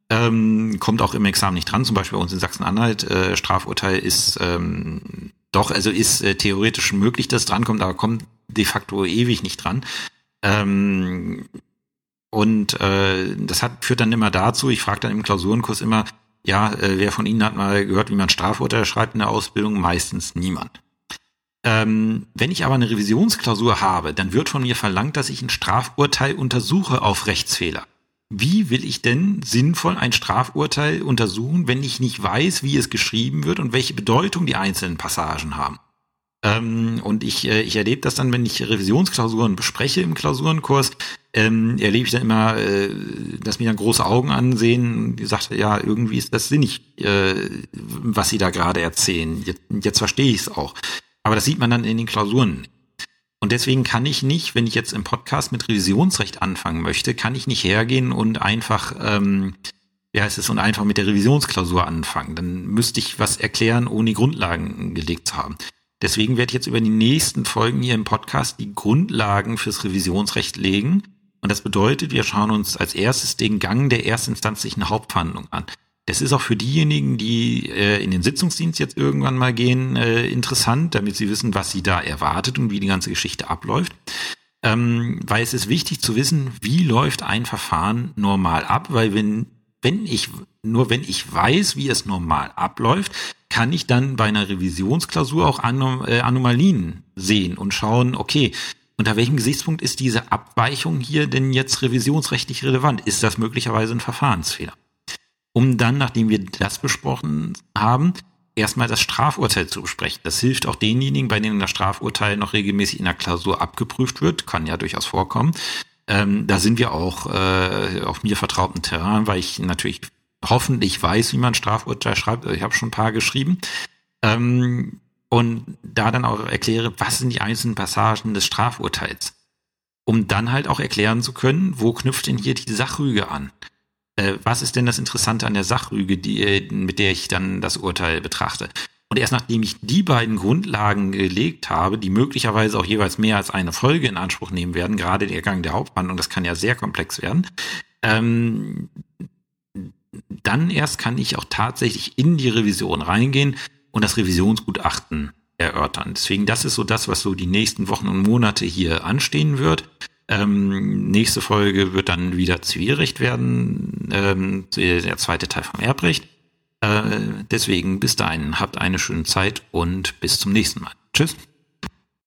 Ähm, kommt auch im Examen nicht dran. Zum Beispiel bei uns in Sachsen-Anhalt, äh, Strafurteil ist ähm, doch, also ist äh, theoretisch möglich, dass es drankommt, aber kommt de facto ewig nicht dran. Ähm, und äh, das hat, führt dann immer dazu, ich frage dann im Klausurenkurs immer, ja, äh, wer von Ihnen hat mal gehört, wie man Strafurteil schreibt in der Ausbildung? Meistens niemand. Ähm, wenn ich aber eine Revisionsklausur habe, dann wird von mir verlangt, dass ich ein Strafurteil untersuche auf Rechtsfehler. Wie will ich denn sinnvoll ein Strafurteil untersuchen, wenn ich nicht weiß, wie es geschrieben wird und welche Bedeutung die einzelnen Passagen haben? Ähm, und ich, äh, ich erlebe das dann, wenn ich Revisionsklausuren bespreche im Klausurenkurs, ähm, erlebe ich dann immer, äh, dass mir dann große Augen ansehen. Die sagt, ja, irgendwie ist das sinnig, äh, was Sie da gerade erzählen. Jetzt, jetzt verstehe ich es auch. Aber das sieht man dann in den Klausuren. Und deswegen kann ich nicht, wenn ich jetzt im Podcast mit Revisionsrecht anfangen möchte, kann ich nicht hergehen und einfach, ähm, ja, es ist und einfach mit der Revisionsklausur anfangen. Dann müsste ich was erklären, ohne Grundlagen gelegt zu haben. Deswegen werde ich jetzt über die nächsten Folgen hier im Podcast die Grundlagen fürs Revisionsrecht legen. Und das bedeutet, wir schauen uns als erstes den Gang der erstinstanzlichen Hauptverhandlung an. Das ist auch für diejenigen, die äh, in den Sitzungsdienst jetzt irgendwann mal gehen, äh, interessant, damit sie wissen, was sie da erwartet und wie die ganze Geschichte abläuft. Ähm, weil es ist wichtig zu wissen, wie läuft ein Verfahren normal ab, weil wenn, wenn ich, nur wenn ich weiß, wie es normal abläuft, kann ich dann bei einer Revisionsklausur auch Anom äh, Anomalien sehen und schauen, okay, unter welchem Gesichtspunkt ist diese Abweichung hier denn jetzt revisionsrechtlich relevant? Ist das möglicherweise ein Verfahrensfehler? Um dann, nachdem wir das besprochen haben, erstmal das Strafurteil zu besprechen. Das hilft auch denjenigen, bei denen das Strafurteil noch regelmäßig in der Klausur abgeprüft wird, kann ja durchaus vorkommen. Ähm, da sind wir auch äh, auf mir vertrauten Terrain, weil ich natürlich hoffentlich weiß, wie man Strafurteil schreibt. Ich habe schon ein paar geschrieben. Ähm, und da dann auch erkläre, was sind die einzelnen Passagen des Strafurteils. Um dann halt auch erklären zu können, wo knüpft denn hier die Sachrüge an? Äh, was ist denn das Interessante an der Sachrüge, die, äh, mit der ich dann das Urteil betrachte? Und erst nachdem ich die beiden Grundlagen gelegt habe, die möglicherweise auch jeweils mehr als eine Folge in Anspruch nehmen werden, gerade der Gang der Haupthandlung, das kann ja sehr komplex werden, ähm, dann erst kann ich auch tatsächlich in die Revision reingehen und das Revisionsgutachten erörtern. Deswegen, das ist so das, was so die nächsten Wochen und Monate hier anstehen wird. Ähm, nächste Folge wird dann wieder Zivilrecht werden, ähm, der zweite Teil vom Erbrecht. Äh, deswegen bis dahin, habt eine schöne Zeit und bis zum nächsten Mal. Tschüss.